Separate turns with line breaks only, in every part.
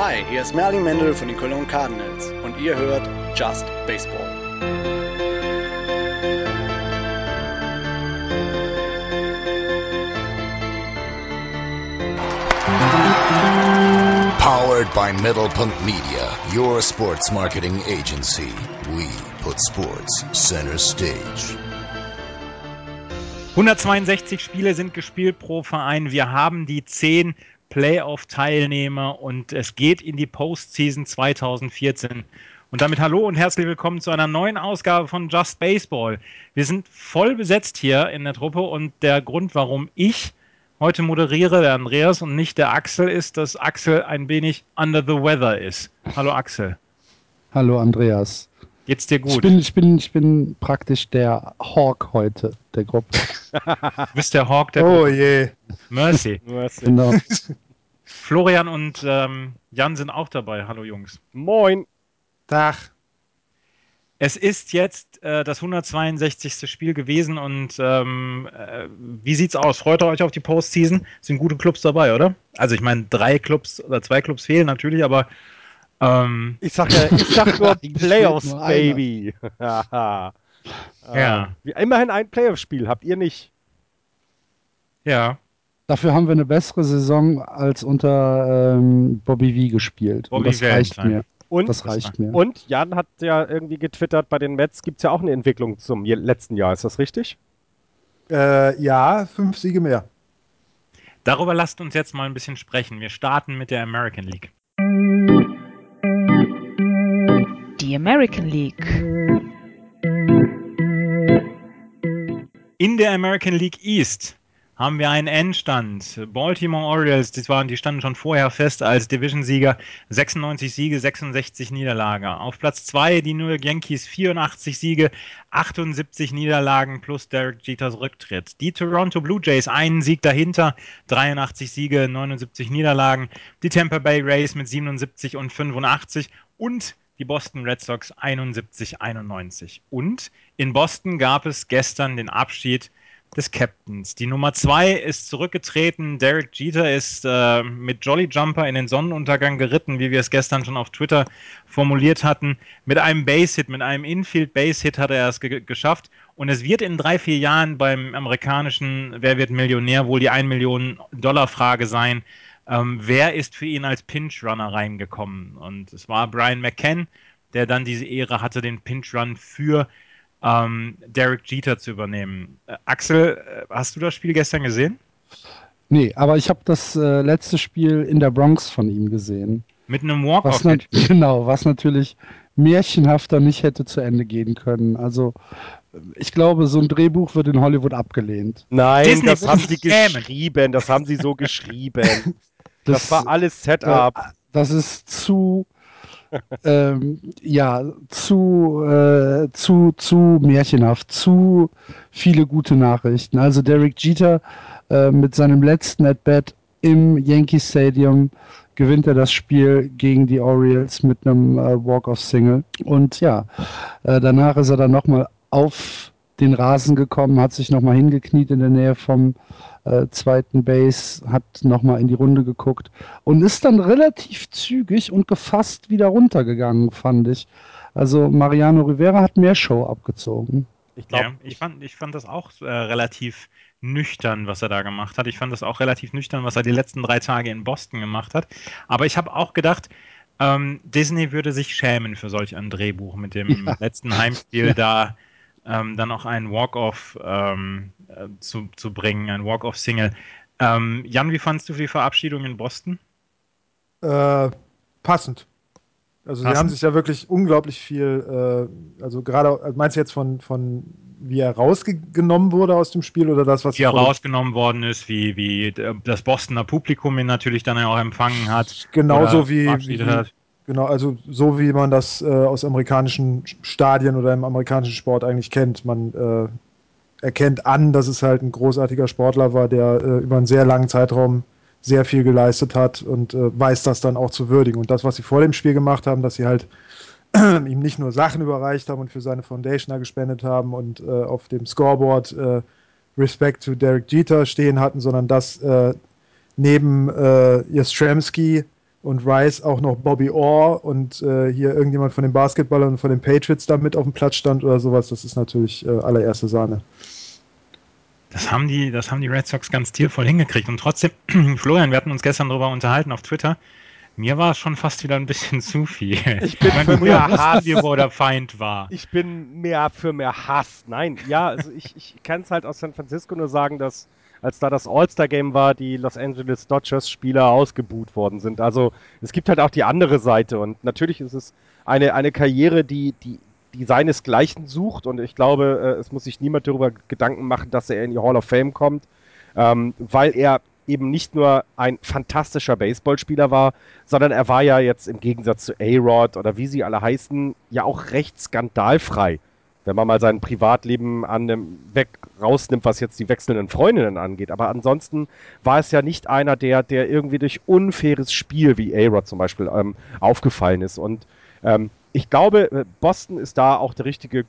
Hi, hier ist Merlin Mendel von den Cologne Cardinals und ihr hört Just Baseball.
Powered by Middlepunkт Media, your sports marketing agency. We put sports center stage.
162 Spiele sind gespielt pro Verein. Wir haben die 10 Playoff-Teilnehmer und es geht in die Postseason 2014. Und damit hallo und herzlich willkommen zu einer neuen Ausgabe von Just Baseball. Wir sind voll besetzt hier in der Truppe und der Grund, warum ich heute moderiere, der Andreas und nicht der Axel, ist, dass Axel ein wenig under the weather ist. Hallo Axel.
Hallo Andreas.
Geht's dir gut?
Ich bin, ich bin, ich bin praktisch der Hawk heute der Gruppe.
du bist der Hawk der
Oh
Gruppe.
je.
Mercy.
Mercy.
Genau.
Florian und ähm, Jan sind auch dabei. Hallo Jungs.
Moin. Tag.
Es ist jetzt äh, das 162. Spiel gewesen und ähm, äh, wie sieht's aus? Freut ihr euch auf die Postseason? Sind gute Clubs dabei, oder? Also ich meine, drei Clubs oder zwei Clubs fehlen natürlich, aber ähm,
Ich sag, ja, ich sag nur Playoffs,
nur.
Baby. Haha.
Ja.
Äh, immerhin ein Playoff-Spiel, habt ihr nicht?
ja,
Dafür haben wir eine bessere Saison als unter ähm, Bobby V gespielt.
Bobby
Und das
Valentine.
reicht mir.
Und,
Das reicht mir.
und Jan hat ja irgendwie getwittert, bei den Mets gibt es ja auch eine Entwicklung zum letzten Jahr. Ist das richtig?
Äh, ja, fünf Siege mehr.
darüber lasst uns jetzt mal ein bisschen sprechen. Wir starten mit der American League.
Die American League.
In der American League East haben wir einen Endstand. Baltimore Orioles, das waren, die standen schon vorher fest als Division-Sieger. 96 Siege, 66 Niederlagen. Auf Platz 2 die New York Yankees, 84 Siege, 78 Niederlagen plus Derek Jeters Rücktritt. Die Toronto Blue Jays, einen Sieg dahinter, 83 Siege, 79 Niederlagen. Die Tampa Bay Rays mit 77 und 85 und die Boston Red Sox 71, 91. Und in Boston gab es gestern den Abschied des Captains. Die Nummer 2 ist zurückgetreten. Derek Jeter ist äh, mit Jolly Jumper in den Sonnenuntergang geritten, wie wir es gestern schon auf Twitter formuliert hatten. Mit einem Base-Hit, mit einem Infield-Base-Hit hat er es ge geschafft. Und es wird in drei, vier Jahren beim amerikanischen Wer wird Millionär wohl die 1 Million Dollar Frage sein. Ähm, wer ist für ihn als Pinch-Runner reingekommen? Und es war Brian McCann, der dann diese Ehre hatte, den Pinch-Run für ähm, Derek Jeter zu übernehmen. Äh, Axel, äh, hast du das Spiel gestern gesehen?
Nee, aber ich habe das äh, letzte Spiel in der Bronx von ihm gesehen.
Mit einem
Was
Walk-Off.
genau, was natürlich märchenhafter nicht hätte zu Ende gehen können. Also ich glaube, so ein Drehbuch wird in Hollywood abgelehnt.
Nein,
Disney
das haben sie geschrieben. Das haben sie so geschrieben. Das, war alles Setup.
Äh, das ist zu, ähm, ja, zu, äh, zu, zu märchenhaft, zu viele gute Nachrichten. Also Derek Jeter äh, mit seinem letzten At-Bat im Yankee Stadium gewinnt er das Spiel gegen die Orioles mit einem äh, Walk-Off-Single. Und ja, äh, danach ist er dann nochmal auf den Rasen gekommen, hat sich nochmal hingekniet in der Nähe vom äh, zweiten Base, hat nochmal in die Runde geguckt und ist dann relativ zügig und gefasst wieder runtergegangen, fand ich. Also Mariano Rivera hat mehr Show abgezogen.
Ich glaube,
Ja, ich fand, ich fand das auch äh, relativ nüchtern, was er da gemacht hat. Ich fand das auch relativ nüchtern, was er die letzten drei Tage in Boston gemacht hat. Aber ich habe auch gedacht, ähm, Disney würde sich schämen für solch ein Drehbuch mit dem
Ja.
letzten Heimspiel da ähm, dann auch einen Walk-Off ähm, äh, zu, zu bringen, ein Walk-Off-Single. Ähm, Jan, wie fandst du die Verabschiedung in Boston?
Äh, passend. Also sie haben sich ja wirklich unglaublich viel, äh, also gerade, also meinst du jetzt von, von wie er rausgenommen wurde aus dem Spiel oder das, was
Wie er rausgenommen worden ist, wie, wie äh, das Bostoner Publikum ihn natürlich dann auch empfangen hat.
Genauso wie, wie. Genau, also so wie man das äh, aus amerikanischen Stadien oder im amerikanischen Sport eigentlich kennt. Man äh, erkennt an, dass es halt ein großartiger Sportler war, der äh, über einen sehr langen Zeitraum sehr viel geleistet hat und äh, weiß das dann auch zu würdigen. Und das, was sie vor dem Spiel gemacht haben, dass sie halt ihm nicht nur Sachen überreicht haben und für seine Foundation da gespendet haben und äh, auf dem Scoreboard äh, Respect to Derek Jeter stehen hatten, sondern dass äh, neben äh, Jastrzemski und Rice auch noch Bobby Orr und äh, hier irgendjemand von den Basketballern und von den Patriots da mit auf dem Platz stand oder sowas, das ist natürlich äh, allererste Sahne.
Das haben, die, das haben die Red Sox ganz stilvoll hingekriegt. Und trotzdem, Florian, wir hatten uns gestern darüber unterhalten auf Twitter. Mir war es schon fast wieder ein bisschen zu viel.
Ich bin für mehr Hass.
wir, wo der Feind war.
Ich bin mehr für mehr Hass. Nein, ja, also ich, ich kann es halt aus San Francisco nur sagen, dass als da das All-Star-Game war, die Los Angeles Dodgers-Spieler ausgebuht worden sind. Also es gibt halt auch die andere Seite und natürlich ist es eine, eine Karriere, die, die, die seinesgleichen sucht und ich glaube, äh, es muss sich niemand darüber Gedanken machen, dass er in die Hall of Fame kommt, ähm, weil er eben nicht nur ein fantastischer Baseballspieler war, sondern er war ja jetzt im Gegensatz zu A-Rod oder wie sie alle heißen, ja auch recht skandalfrei wenn man mal sein Privatleben an dem weg rausnimmt, was jetzt die wechselnden Freundinnen angeht. Aber ansonsten war es ja nicht einer, der, der irgendwie durch unfaires Spiel wie A-Rod zum Beispiel ähm, aufgefallen ist. Und ähm, ich glaube, äh, Boston ist da auch der richtige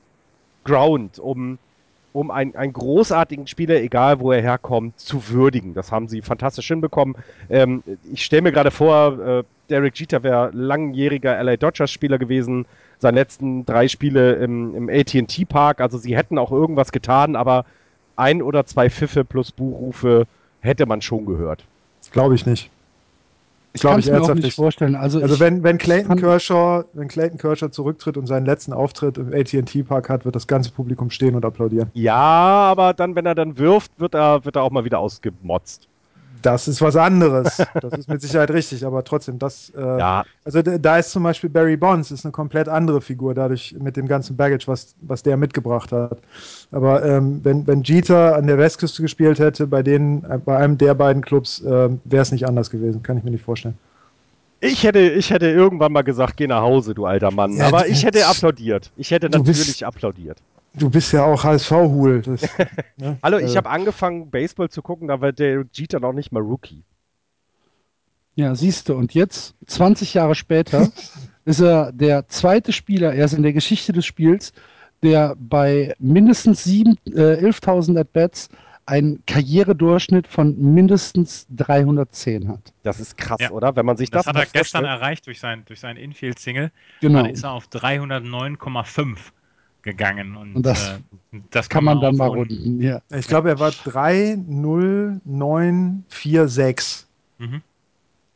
Ground, um, um einen, einen großartigen Spieler, egal wo er herkommt, zu würdigen. Das haben sie fantastisch hinbekommen. Ähm, ich stelle mir gerade vor, äh, Derek Jeter wäre langjähriger LA Dodgers-Spieler gewesen, seine letzten drei Spiele im, im AT&T Park. Also sie hätten auch irgendwas getan, aber ein oder zwei Pfiffe plus Buchrufe hätte man schon gehört.
Glaube ich nicht.
Ich kann es mir auch nicht vorstellen. Also,
also wenn, wenn, Clayton Kershaw, wenn Clayton Kershaw zurücktritt und seinen letzten Auftritt im AT&T Park hat, wird das ganze Publikum stehen und applaudieren.
Ja, aber dann, wenn er dann wirft, wird er, wird er auch mal wieder ausgemotzt.
Das ist was anderes. Das ist mit Sicherheit richtig, aber trotzdem, das. Äh, ja. Also da ist zum Beispiel Barry Bonds, ist eine komplett andere Figur, dadurch mit dem ganzen Baggage, was, was der mitgebracht hat. Aber ähm, wenn, wenn Jeter an der Westküste gespielt hätte, bei denen, äh, bei einem der beiden Clubs, äh, wäre es nicht anders gewesen. Kann ich mir nicht vorstellen.
Ich hätte, ich hätte irgendwann mal gesagt, geh nach Hause, du alter Mann. Ja, aber ich hätte applaudiert. Ich hätte natürlich applaudiert.
Du bist ja auch HSV-Hul.
Ne? Hallo, ich äh. habe angefangen, Baseball zu gucken, da war der Jeter noch nicht mal Rookie.
Ja, siehst du. Und jetzt, 20 Jahre später, ist er der zweite Spieler, erst in der Geschichte des Spiels, der bei mindestens äh, 11.000 At-Bats einen Karrieredurchschnitt von mindestens 310 hat.
Das ist krass, ja. oder? Wenn man sich das,
das hat er gestern erreicht durch sein, durch sein Infield-Single.
Genau.
Dann ist er auf 309,5 gegangen. Und,
und das, äh, das kann, man, man dann mal runden. Ja.
Ich glaube, er war 30946. Mhm.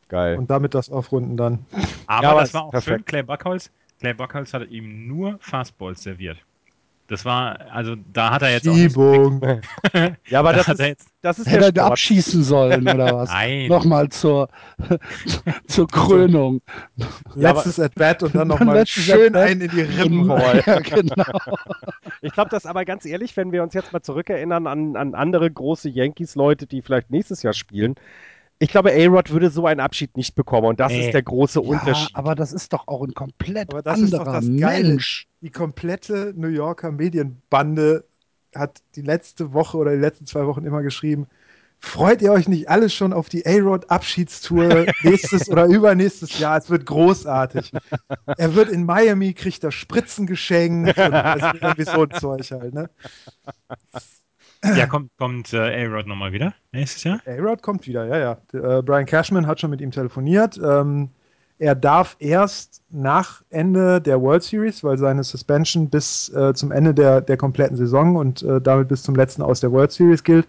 Geil.
Und damit das aufrunden dann.
Aber ja, das war auch perfekt. schön. Clay Buckholz, Clay Buckholz hat ihm nur Fastballs serviert. Das war, also da hat er jetzt
Schiebung.
auch. ja, aber das,
ist, jetzt, das ist Hätte er abschießen sollen oder was?
Nein.
Nochmal zur, zur Krönung.
Letztes ja, At-Bat und dann nochmal schön einen in die Rippen
holen. ja, genau. Ich glaube, das aber ganz ehrlich, wenn wir uns jetzt mal zurückerinnern an, an andere große Yankees-Leute, die vielleicht nächstes Jahr spielen, ich glaube, A-Rod würde so einen Abschied nicht bekommen und das nee. ist der große ja, Unterschied.
Aber das ist doch auch ein komplett aber das anderer ist doch das Mensch.
Die komplette New Yorker Medienbande hat die letzte Woche oder die letzten zwei Wochen immer geschrieben, freut ihr euch nicht alle schon auf die A-Rod Abschiedstour nächstes oder übernächstes Jahr? Es wird großartig. Er wird in Miami, kriegt er Spritzen geschenkt und also irgendwie so ein Zeug halt, ne?
Ja, kommt, kommt äh, A-Rod nochmal wieder nächstes Jahr?
A-Rod kommt wieder, ja, ja. Äh, Brian Cashman hat schon mit ihm telefoniert. Ähm, er darf erst nach Ende der World Series, weil seine Suspension bis äh, zum Ende der, der kompletten Saison und äh, damit bis zum letzten aus der World Series gilt,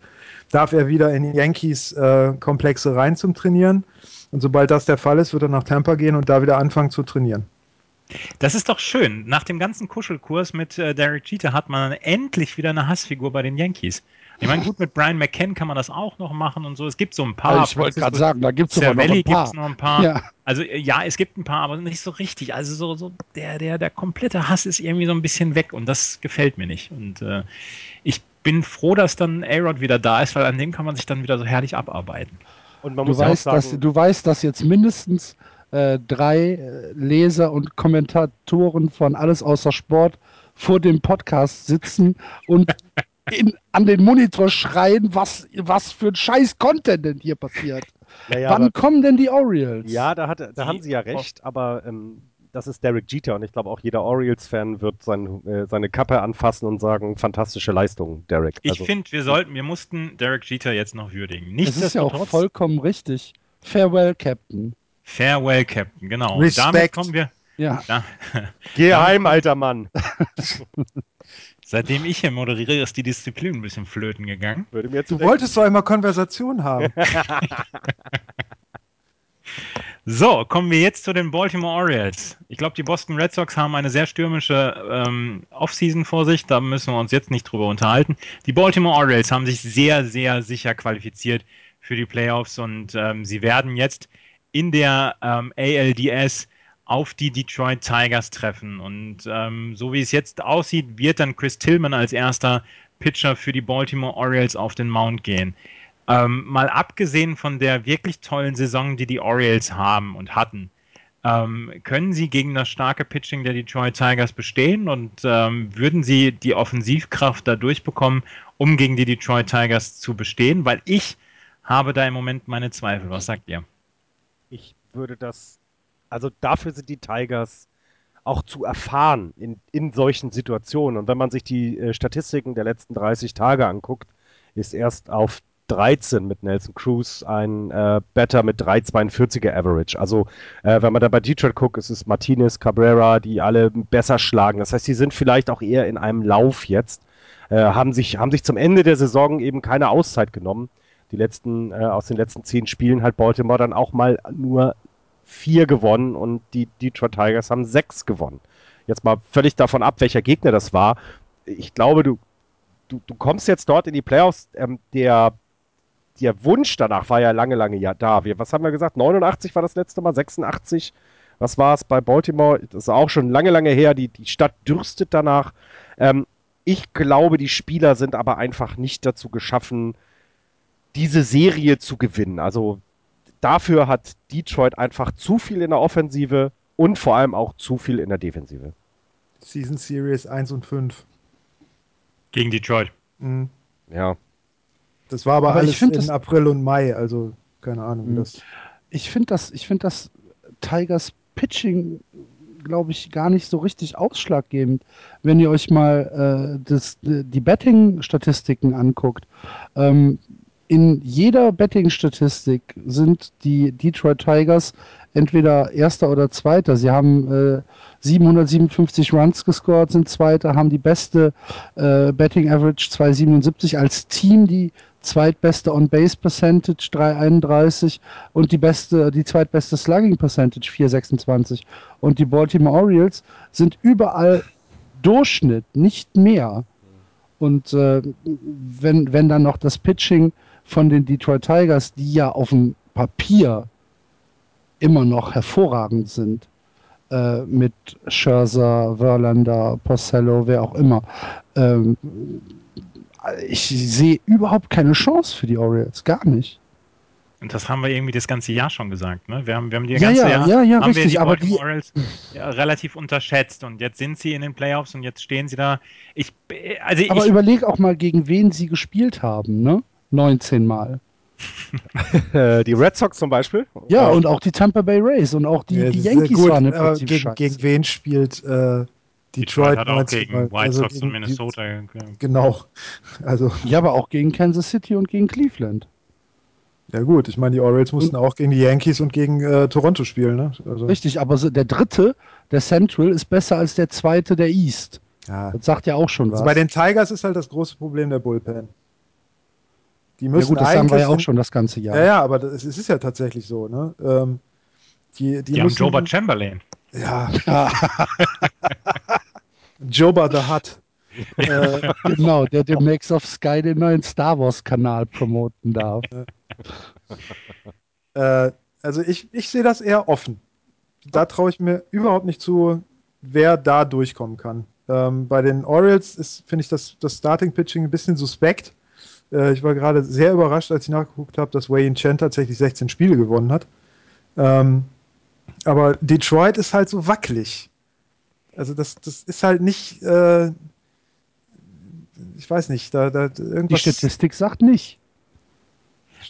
darf er wieder in die Yankees-Komplexe äh, rein zum Trainieren. Und sobald das der Fall ist, wird er nach Tampa gehen und da wieder anfangen zu trainieren.
Das ist doch schön. Nach dem ganzen Kuschelkurs mit äh, Derek Jeter hat man endlich wieder eine Hassfigur bei den Yankees. Ich meine, gut, mit Brian McKenna kann man das auch noch machen und so. Es gibt so ein paar.
Also ich wollte gerade sagen, da gibt es noch ein paar.
noch ein paar. Ja. Also äh, ja, es gibt ein paar, aber nicht so richtig. Also so, so der, der, der komplette Hass ist irgendwie so ein bisschen weg und das gefällt mir nicht. Und äh, ich bin froh, dass dann A-Rod wieder da ist, weil an dem kann man sich dann wieder so herrlich abarbeiten.
Und man du muss weißt, sagen, dass, du weißt, dass jetzt mindestens äh, drei äh, Leser und Kommentatoren von Alles außer Sport vor dem Podcast sitzen und in, an den Monitor schreien, was, was für ein scheiß Content denn hier passiert. Ja, ja, Wann aber, kommen denn die Orioles?
Ja, da, hat, da haben sie ja recht, aber ähm, das ist Derek Jeter und ich glaube auch jeder Orioles-Fan wird sein, äh, seine Kappe anfassen und sagen, fantastische Leistung, Derek.
Also, ich finde, wir sollten, wir mussten Derek Jeter jetzt noch würdigen.
Das ist ja auch vollkommen richtig. Farewell, Captain.
Farewell, Captain, genau.
Respect.
Und damit kommen wir.
Ja,
Da,
Geh heim, alter Mann.
seitdem ich hier moderiere, ist die Disziplin ein bisschen flöten gegangen.
Würde mir jetzt
Du wolltest doch einmal Konversation haben.
So, kommen wir jetzt zu den Baltimore Orioles. Ich glaube, die Boston Red Sox haben eine sehr stürmische ähm, Offseason vor sich. Da müssen wir uns jetzt nicht drüber unterhalten. Die Baltimore Orioles haben sich sehr, sehr sicher qualifiziert für die Playoffs und ähm, sie werden jetzt in der ähm, ALDS auf die Detroit Tigers treffen. Und ähm, so wie es jetzt aussieht, wird dann Chris Tillman als erster Pitcher für die Baltimore Orioles auf den Mount gehen. Ähm, mal abgesehen von der wirklich tollen Saison, die die Orioles haben und hatten, ähm, können sie gegen das starke Pitching der Detroit Tigers bestehen und ähm, würden sie die Offensivkraft da durchbekommen, um gegen die Detroit Tigers zu bestehen? Weil ich habe da im Moment meine Zweifel. Was sagt ihr?
Würde das, also dafür sind die Tigers auch zu erfahren in, in solchen Situationen. Und wenn man sich die äh, Statistiken der letzten 30 Tage anguckt, ist erst auf 13 mit Nelson Cruz ein äh, Better mit 3,42er Average. Also äh, wenn man da bei Detroit guckt, ist es Martinez, Cabrera, die alle besser schlagen. Das heißt, die sind vielleicht auch eher in einem Lauf jetzt, äh, haben, sich, haben sich zum Ende der Saison eben keine Auszeit genommen. Die letzten, äh, aus den letzten zehn Spielen hat Baltimore dann auch mal nur vier gewonnen und die Detroit Tigers haben sechs gewonnen. Jetzt mal völlig davon ab, welcher Gegner das war. Ich glaube, du, du, du kommst jetzt dort in die Playoffs. Ähm, der, der Wunsch danach war ja lange, lange ja da. Wir, was haben wir gesagt? 89 war das letzte Mal, 86. Was war es bei Baltimore? Das ist auch schon lange, lange her. Die, die Stadt dürstet danach. Ähm, ich glaube, die Spieler sind aber einfach nicht dazu geschaffen, diese Serie zu gewinnen. Also dafür hat Detroit einfach zu viel in der Offensive und vor allem auch zu viel in der Defensive.
Season Series 1 und 5.
Gegen Detroit.
Mhm.
Ja.
Das war aber,
Aber ich
alles in
das-
April und Mai, also keine Ahnung, wie
Mhm.
das.
ich finde das, ich finde das Tigers Pitching, glaube ich, gar nicht so richtig ausschlaggebend. Wenn ihr euch mal äh, das, die Betting-Statistiken anguckt, ähm, in jeder Betting-Statistik sind die Detroit Tigers entweder Erster oder Zweiter. Sie haben äh, 757 Runs gescored, sind Zweiter, haben die beste äh, Betting Average 277 als Team, die zweitbeste On-Base Percentage 331 und die beste, die zweitbeste Slugging Percentage 426. Und die Baltimore Orioles sind überall Durchschnitt, nicht mehr. Und äh, wenn, wenn dann noch das Pitching von den Detroit Tigers, die ja auf dem Papier immer noch hervorragend sind, äh, mit Scherzer, Verlander, Porcello, wer auch immer, ähm, ich sehe überhaupt keine Chance für die Orioles, gar nicht.
Und das haben wir irgendwie das ganze Jahr schon gesagt. Ne? Wir, haben, wir haben die
Ja,
ganze
ja,
Jahr
ja, ja,
haben wir
richtig,
die
aber
Baltimore
die-
Orioles ja, relativ unterschätzt und jetzt sind sie in den Playoffs und jetzt stehen sie da. Ich, also
Aber
ich,
überleg auch mal, gegen wen sie gespielt haben, ne? 19 Mal.
Äh, die Red Sox zum Beispiel.
Ja,
Äh,
und auch die Tampa Bay Rays und auch die,
Ja,
die Yankees
gut,
waren im Prinzip
gegen, gegen wen spielt äh,
Detroit
Detroit,
hat auch
90
gegen
Mal?
White
Also
Sox
gegen
und Minnesota.
Die, genau. Also,
Ja, aber auch gegen Kansas City und gegen Cleveland.
ja gut, ich meine, die Orioles mussten auch gegen die Yankees und gegen äh, Toronto spielen, ne? Also,
Richtig, aber so der dritte, der Central, ist besser als der zweite, der East.
ja.
Das sagt ja auch schon was.
Also bei den Tigers ist halt das große Problem der Bullpen. Die
ja
müssen
gut, das sagen wir ja auch schon das ganze Jahr.
Ja, ja, aber das, es ist ja tatsächlich so, ne? Ähm, die, die,
Die haben
müssen,
Joba Chamberlain.
Ja. Joba the Hutt. äh,
Genau, der demnächst auf Sky den neuen Star Wars-Kanal promoten darf.
äh, also ich, ich sehe das eher offen. Da traue ich mir überhaupt nicht zu, wer da durchkommen kann. Ähm, bei den Orioles ist, finde ich, das, das Starting-Pitching ein bisschen suspekt. Äh, ich war gerade sehr überrascht, als ich nachgeguckt habe, dass Wayne Chen tatsächlich 16 Spiele gewonnen hat. Ähm, aber Detroit ist halt so wackelig. Also das, das ist halt nicht, äh, ich weiß nicht, da, da
Die
irgendwas.
Statistik sagt nicht.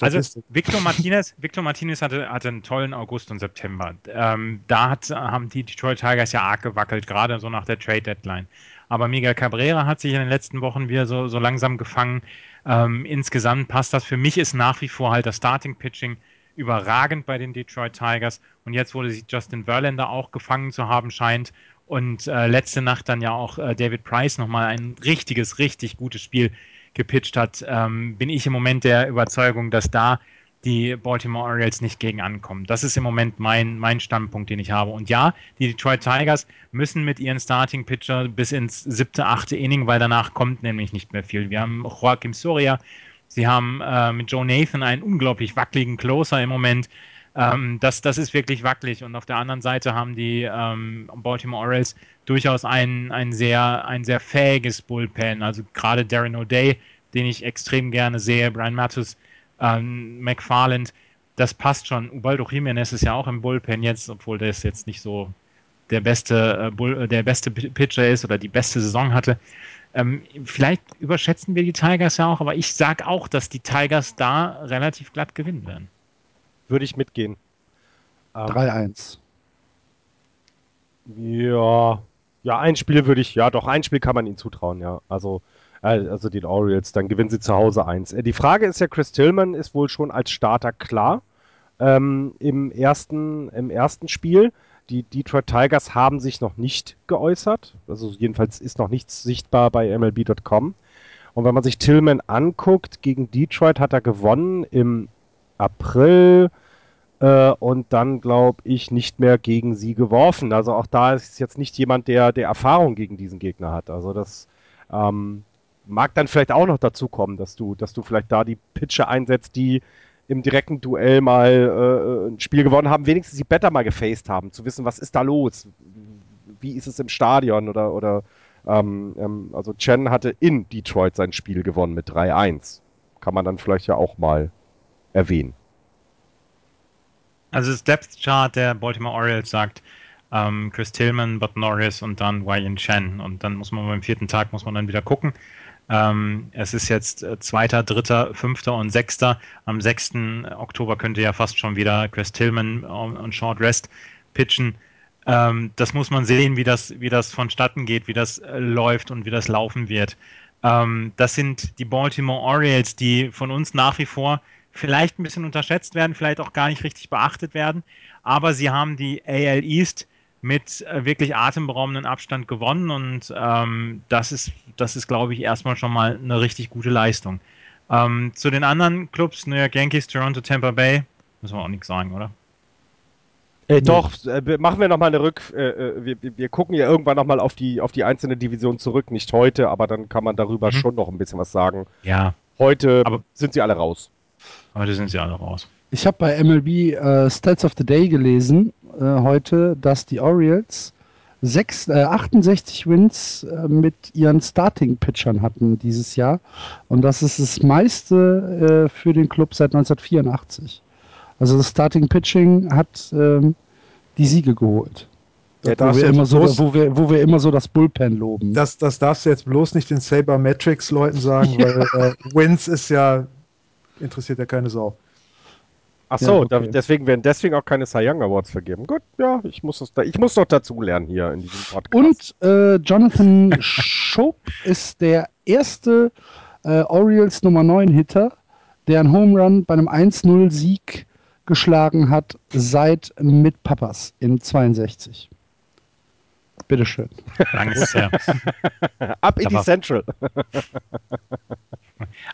Also
Statistik.
Victor Martinez, Victor Martinez hatte, hatte einen tollen August und September. Ähm, da hat, haben die Detroit Tigers ja arg gewackelt, gerade so nach der Trade Deadline. Aber Miguel Cabrera hat sich in den letzten Wochen wieder so, so langsam gefangen. Ähm, insgesamt passt das. Für mich ist nach wie vor halt das Starting Pitching überragend bei den Detroit Tigers. Und jetzt, wo sich Justin Verlander auch gefangen zu haben scheint und äh, letzte Nacht dann ja auch äh, David Price nochmal ein richtiges, richtig gutes Spiel gepitcht hat, ähm, bin ich im Moment der Überzeugung, dass da die Baltimore Orioles nicht gegen ankommen. Das ist im Moment mein, mein Standpunkt, den ich habe. Und ja, die Detroit Tigers müssen mit ihren Starting Pitcher bis ins siebte, achte Inning, weil danach kommt nämlich nicht mehr viel. Wir haben Joaquim Soria, sie haben äh, mit Joe Nathan einen unglaublich wackeligen Closer im Moment. Ähm, das, das ist wirklich wackelig. Und auf der anderen Seite haben die ähm, Baltimore Orioles durchaus ein, ein, sehr, ein sehr fähiges Bullpen. Also gerade Darren O'Day, den ich extrem gerne sehe, Brian Matthews, ähm, McFarland, das passt schon. Ubaldo Jiménez ist ja auch im Bullpen jetzt, obwohl der jetzt nicht so der beste, äh, Bull, äh, der beste Pitcher ist oder die beste Saison hatte. Ähm, vielleicht überschätzen wir die Tigers ja auch, aber ich sage auch, dass die Tigers da relativ glatt gewinnen werden.
Würde ich mitgehen.
Ähm, 3-1.
Ja, ja, ein Spiel würde ich, ja, doch, ein Spiel kann man ihnen zutrauen, ja. Also, also den Orioles, dann gewinnen sie zu Hause eins. Äh, die Frage ist ja, Chris Tillman ist wohl schon als Starter klar ähm, im, ersten, im ersten Spiel. Die Detroit Tigers haben sich noch nicht geäußert. Also jedenfalls ist noch nichts sichtbar bei MLB.com. Und wenn man sich Tillman anguckt, gegen Detroit hat er gewonnen im April äh, und dann, glaube ich, nicht mehr gegen sie geworfen. Also auch da ist jetzt nicht jemand, der, der Erfahrung gegen diesen Gegner hat. Also das ähm, mag dann vielleicht auch noch dazu kommen, dass du, dass du vielleicht da die Pitcher einsetzt, die im direkten Duell mal äh, ein Spiel gewonnen haben, wenigstens die Better mal gefaced haben, zu wissen, was ist da los, wie ist es im Stadion oder, oder ähm, ähm, also Chen hatte in Detroit sein Spiel gewonnen mit 3-1. Kann man dann vielleicht ja auch mal erwähnen.
Also das Depth Chart der Baltimore Orioles sagt ähm, Chris Tillman, Bud Norris und dann Wyan Chen. Und dann muss man beim vierten Tag muss man dann wieder gucken. Ähm, es ist jetzt äh, zweiter, dritter, fünfter und sechster. Am 6. Oktober könnte ja fast schon wieder Chris Tillman und, und Short Rest pitchen. Ähm, das muss man sehen, wie das, wie das vonstatten geht, wie das äh, läuft und wie das laufen wird. Ähm, das sind die Baltimore Orioles, die von uns nach wie vor vielleicht ein bisschen unterschätzt werden, vielleicht auch gar nicht richtig beachtet werden. Aber sie haben die AL East mit äh, wirklich atemberaubenden Abstand gewonnen und ähm, das ist, das ist, glaube ich, erstmal schon mal eine richtig gute Leistung. Ähm, zu den anderen Clubs, New York Yankees, Toronto, Tampa Bay, müssen wir auch nichts sagen, oder?
Äh, doch, äh, machen wir nochmal eine Rück. Äh, äh, wir, wir gucken ja irgendwann nochmal auf die, auf die einzelne Division zurück. Nicht heute, aber dann kann man darüber mhm. schon noch ein bisschen was sagen.
Ja.
Heute aber sind sie alle raus.
Heute sind sie alle raus.
Ich habe bei MLB äh, Stats of the Day gelesen äh, heute, dass die Orioles sechs, äh, 68 Wins äh, mit ihren Starting-Pitchern hatten dieses Jahr. Und das ist das meiste äh, für den Club seit 1984. Also das Starting-Pitching hat ähm, die Siege geholt. Ja, wo, wir immer so, wo, wir, wo wir immer so das Bullpen loben.
Das, das darfst du jetzt bloß nicht den Sabermetrics-Leuten sagen, ja. weil äh, Wins ist ja interessiert ja keine Sau.
Ach so, ja, okay. da, deswegen werden deswegen auch keine Cy Young Awards vergeben. Gut, ja, ich muss, das da, ich muss doch dazu lernen hier in diesem
Podcast. Und äh, Jonathan Schopp ist der erste äh, Orioles Nummer 9 Hitter, der einen Home Run bei einem 1-0-Sieg geschlagen hat seit mit Papas in 62. Bitteschön.
Lange ist her.
Ab in die Central.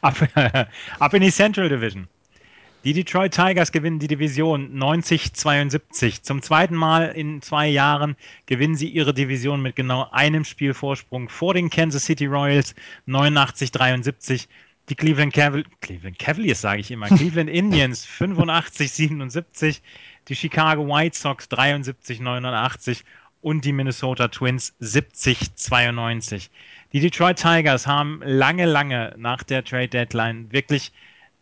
ab, ab in die Central Division. Die Detroit Tigers gewinnen die Division 90-72. Zum zweiten Mal in zwei Jahren gewinnen sie ihre Division mit genau einem Spielvorsprung vor den Kansas City Royals 89-73. Die Cleveland, Caval Cleveland Cavaliers, sage ich immer, Cleveland Indians 85-77. Die Chicago White Sox 73-89 und die Minnesota Twins 70-92. Die Detroit Tigers haben lange, lange nach der Trade Deadline wirklich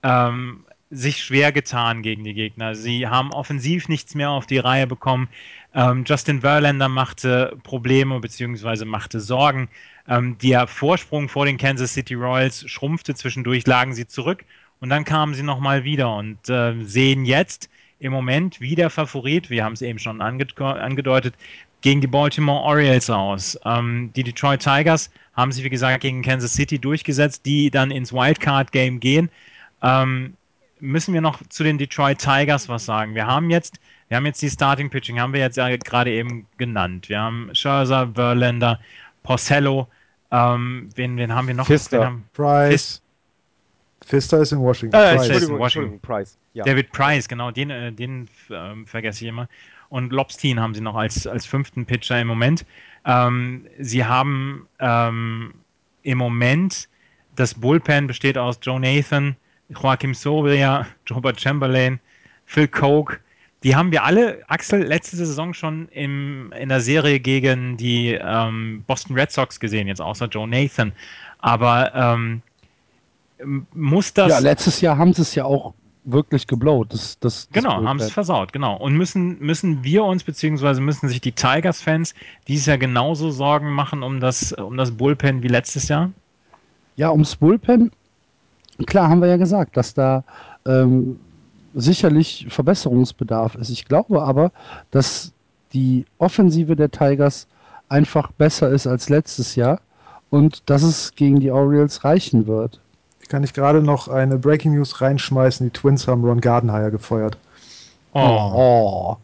ähm, sich schwer getan gegen die Gegner. Sie haben offensiv nichts mehr auf die Reihe bekommen. Ähm, Justin Verlander machte Probleme bzw. machte Sorgen. Ähm, der Vorsprung vor den Kansas City Royals schrumpfte zwischendurch, lagen sie zurück und dann kamen sie nochmal wieder und äh, sehen jetzt im Moment wie der Favorit, wir haben es eben schon ange angedeutet, gegen die Baltimore Orioles aus. Ähm, die Detroit Tigers haben sich, wie gesagt, gegen Kansas City durchgesetzt, die dann ins Wildcard-Game gehen. Ähm, müssen wir noch zu den Detroit Tigers was sagen. Wir haben jetzt, wir haben jetzt die Starting Pitching, haben wir jetzt ja gerade eben genannt. Wir haben Scherzer, Verlander, Porcello, ähm, wen, wen haben wir noch?
Fister.
Haben,
Price. Fister ist in Washington.
Äh,
Price.
Entschuldigung.
Entschuldigung, Entschuldigung, Price. Ja.
David Price, genau, den, äh, den ähm, vergesse ich immer. Und Lobstein haben sie noch als, als fünften Pitcher im Moment. Ähm, sie haben ähm, im Moment das Bullpen besteht aus Joe Nathan, Joaquim Soria, Robert Chamberlain, Phil Koch. Die haben wir alle, Axel, letzte Saison schon im, in der Serie gegen die ähm, Boston Red Sox gesehen, jetzt außer Joe Nathan. Aber ähm, muss das.
Ja, letztes Jahr haben sie es ja auch wirklich geblowt. Das, das, das
Genau, haben es versaut, genau. Und müssen, müssen wir uns, beziehungsweise müssen sich die Tigers-Fans dieses Jahr genauso Sorgen machen um das, um das Bullpen wie letztes Jahr?
Ja, ums Bullpen, klar haben wir ja gesagt, dass da ähm, sicherlich Verbesserungsbedarf ist. Ich glaube aber, dass die Offensive der Tigers einfach besser ist als letztes Jahr und dass es gegen die Orioles reichen wird.
Kann ich gerade noch eine Breaking News reinschmeißen? Die Twins haben Ron Gardenhire gefeuert.
Oh.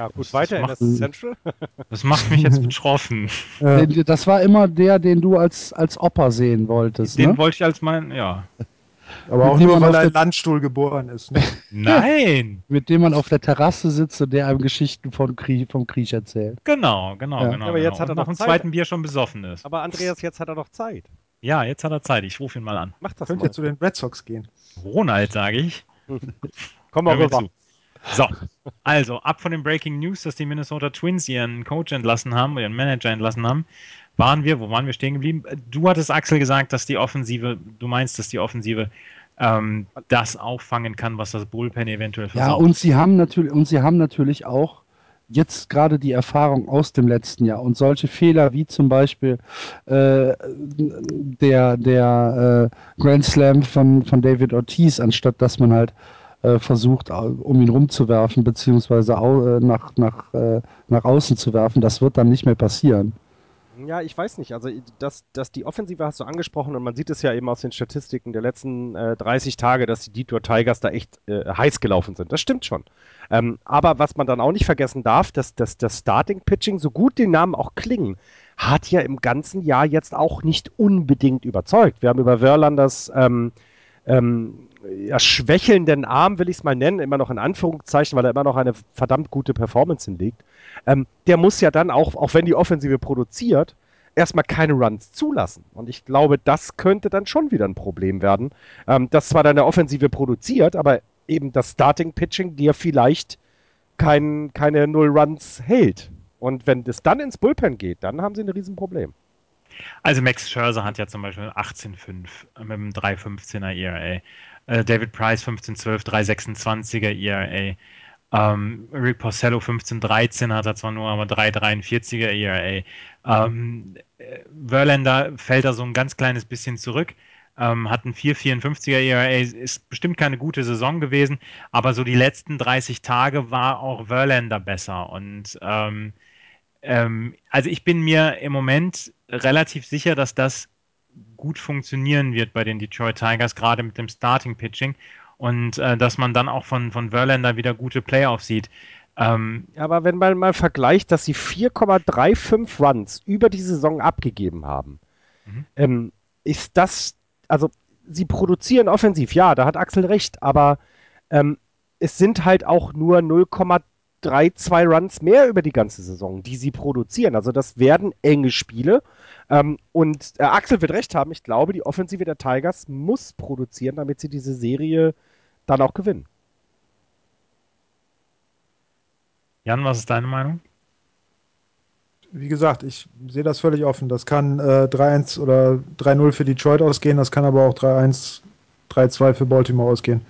Ja, gut,
Das
weiter in
macht-
das Central.
Das macht mich jetzt betroffen.
Äh,
Das war immer der, den du als, als Opa sehen wolltest.
Den
Ne?
wollte ich als mein, ja.
aber auch
mit
nur,
man
weil er im Landstuhl geboren ist. Ne?
Nein!
Mit dem man auf der Terrasse sitzt und der einem Geschichten von Krieg, vom Krieg erzählt.
Genau, genau,
Ja.
genau.
Aber jetzt
genau.
hat er
Und nach
noch
dem zweiten Bier schon besoffen ist.
Aber Andreas, jetzt hat er doch Zeit.
Ja, jetzt hat er Zeit. Ich rufe ihn mal an.
Mach das
Könnt
mal.
ihr zu den Red Sox gehen?
Ronald, sage ich.
Komm mal rüber.
zu. So, also ab von den Breaking News, dass die Minnesota Twins ihren Coach entlassen haben, ihren Manager entlassen haben, waren wir, wo waren wir stehen geblieben? Du hattest Axel gesagt, dass die Offensive, du meinst, dass die Offensive ähm, das auffangen kann, was das Bullpen eventuell
Ja,
versaut.
und sie haben natürlich, und sie haben natürlich auch jetzt gerade die Erfahrung aus dem letzten Jahr und solche Fehler wie zum Beispiel äh, der, der äh, Grand Slam von, von David Ortiz, anstatt dass man halt äh, versucht, um ihn rumzuwerfen, beziehungsweise äh, nach, nach, äh, nach außen zu werfen, das wird dann nicht mehr passieren.
Ja, ich weiß nicht. Also, dass, dass die Offensive hast du angesprochen und man sieht es ja eben aus den Statistiken der letzten äh, 30 Tage, dass die Detroit Tigers da echt äh, heiß gelaufen sind. Das stimmt schon. Ähm, aber was man dann auch nicht vergessen darf, dass, dass das Starting Pitching, so gut die Namen auch klingen, hat ja im ganzen Jahr jetzt auch nicht unbedingt überzeugt. Wir haben über Verlanders ähm, ähm, ja, schwächelnden Arm, will ich es mal nennen, immer noch in Anführungszeichen, weil er immer noch eine verdammt gute Performance hinlegt. Ähm, der muss ja dann auch, auch wenn die Offensive produziert, erstmal keine Runs zulassen. Und ich glaube, das könnte dann schon wieder ein Problem werden. Ähm, dass zwar deine Offensive produziert, aber eben das Starting Pitching dir vielleicht kein, keine Null Runs hält. Und wenn das dann ins Bullpen geht, dann haben sie ein Riesenproblem.
Also Max Scherzer hat ja zum Beispiel 18,5 mit einem 3,15er ERA. Äh, David Price 15,12, 3,26er ERA. Ähm, Rick Porcello 15,13 hat er zwar nur, aber 3,43er ERA. Ähm, äh, Verlander fällt da so ein ganz kleines bisschen zurück. Ähm, hat ein 4,54er ERA, ist bestimmt keine gute Saison gewesen, aber so die letzten 30 Tage war auch Verlander besser und ähm, ähm, also ich bin mir im Moment relativ sicher, dass das gut funktionieren wird bei den Detroit Tigers, gerade mit dem Starting Pitching und äh, dass man dann auch von, von Verlander wieder gute Playoffs sieht. Ähm,
Aber wenn man mal vergleicht, dass sie 4,35 Runs über die Saison abgegeben haben,
Mhm.
ähm, ist das, also sie produzieren offensiv, ja, da hat Axel recht, aber ähm, es sind halt auch nur 0,32 Runs mehr über die ganze Saison, die sie produzieren. Also das werden enge Spiele. Ähm, und äh, Axel wird recht haben, ich glaube, die Offensive der Tigers muss produzieren, damit sie diese Serie dann auch gewinnen.
Jan, was ist deine Meinung?
Wie gesagt, ich sehe das völlig offen. Das kann äh, 3-1 oder 3-0 für Detroit ausgehen, das kann aber auch 3-1, 3-2 für Baltimore ausgehen.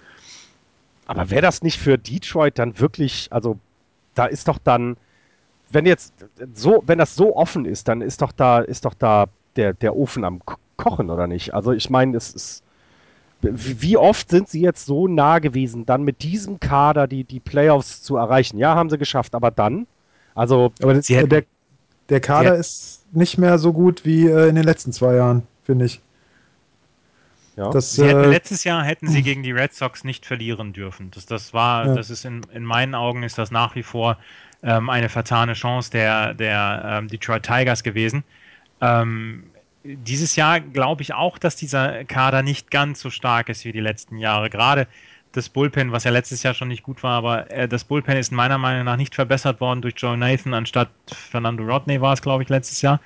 Aber wäre das nicht für Detroit dann wirklich, also da ist doch dann, wenn jetzt so, wenn das so offen ist, dann ist doch da, ist doch da der, der Ofen am Ko- Kochen, oder nicht? Also ich meine, es ist. Wie oft sind sie jetzt so nah gewesen, dann mit diesem Kader die, die Playoffs zu erreichen? Ja, haben sie geschafft, aber dann? Also,
Aber das,
hätten-
der, der Kader ist nicht mehr so gut wie äh, in den letzten zwei Jahren, finde ich.
Ja.
Das,
Sie hätten,
äh,
letztes Jahr hätten sie gegen die Red Sox nicht verlieren dürfen. Das, das war,
Ja.
das ist in, in meinen Augen ist das nach wie vor ähm, eine vertane Chance der, der ähm, Detroit Tigers gewesen. Ähm, dieses Jahr glaube ich auch, dass dieser Kader nicht ganz so stark ist wie die letzten Jahre. Gerade das Bullpen, was ja letztes Jahr schon nicht gut war, aber äh, das Bullpen ist meiner Meinung nach nicht verbessert worden durch Joe Nathan anstatt Fernando Rodney war es, glaube ich, letztes Jahr.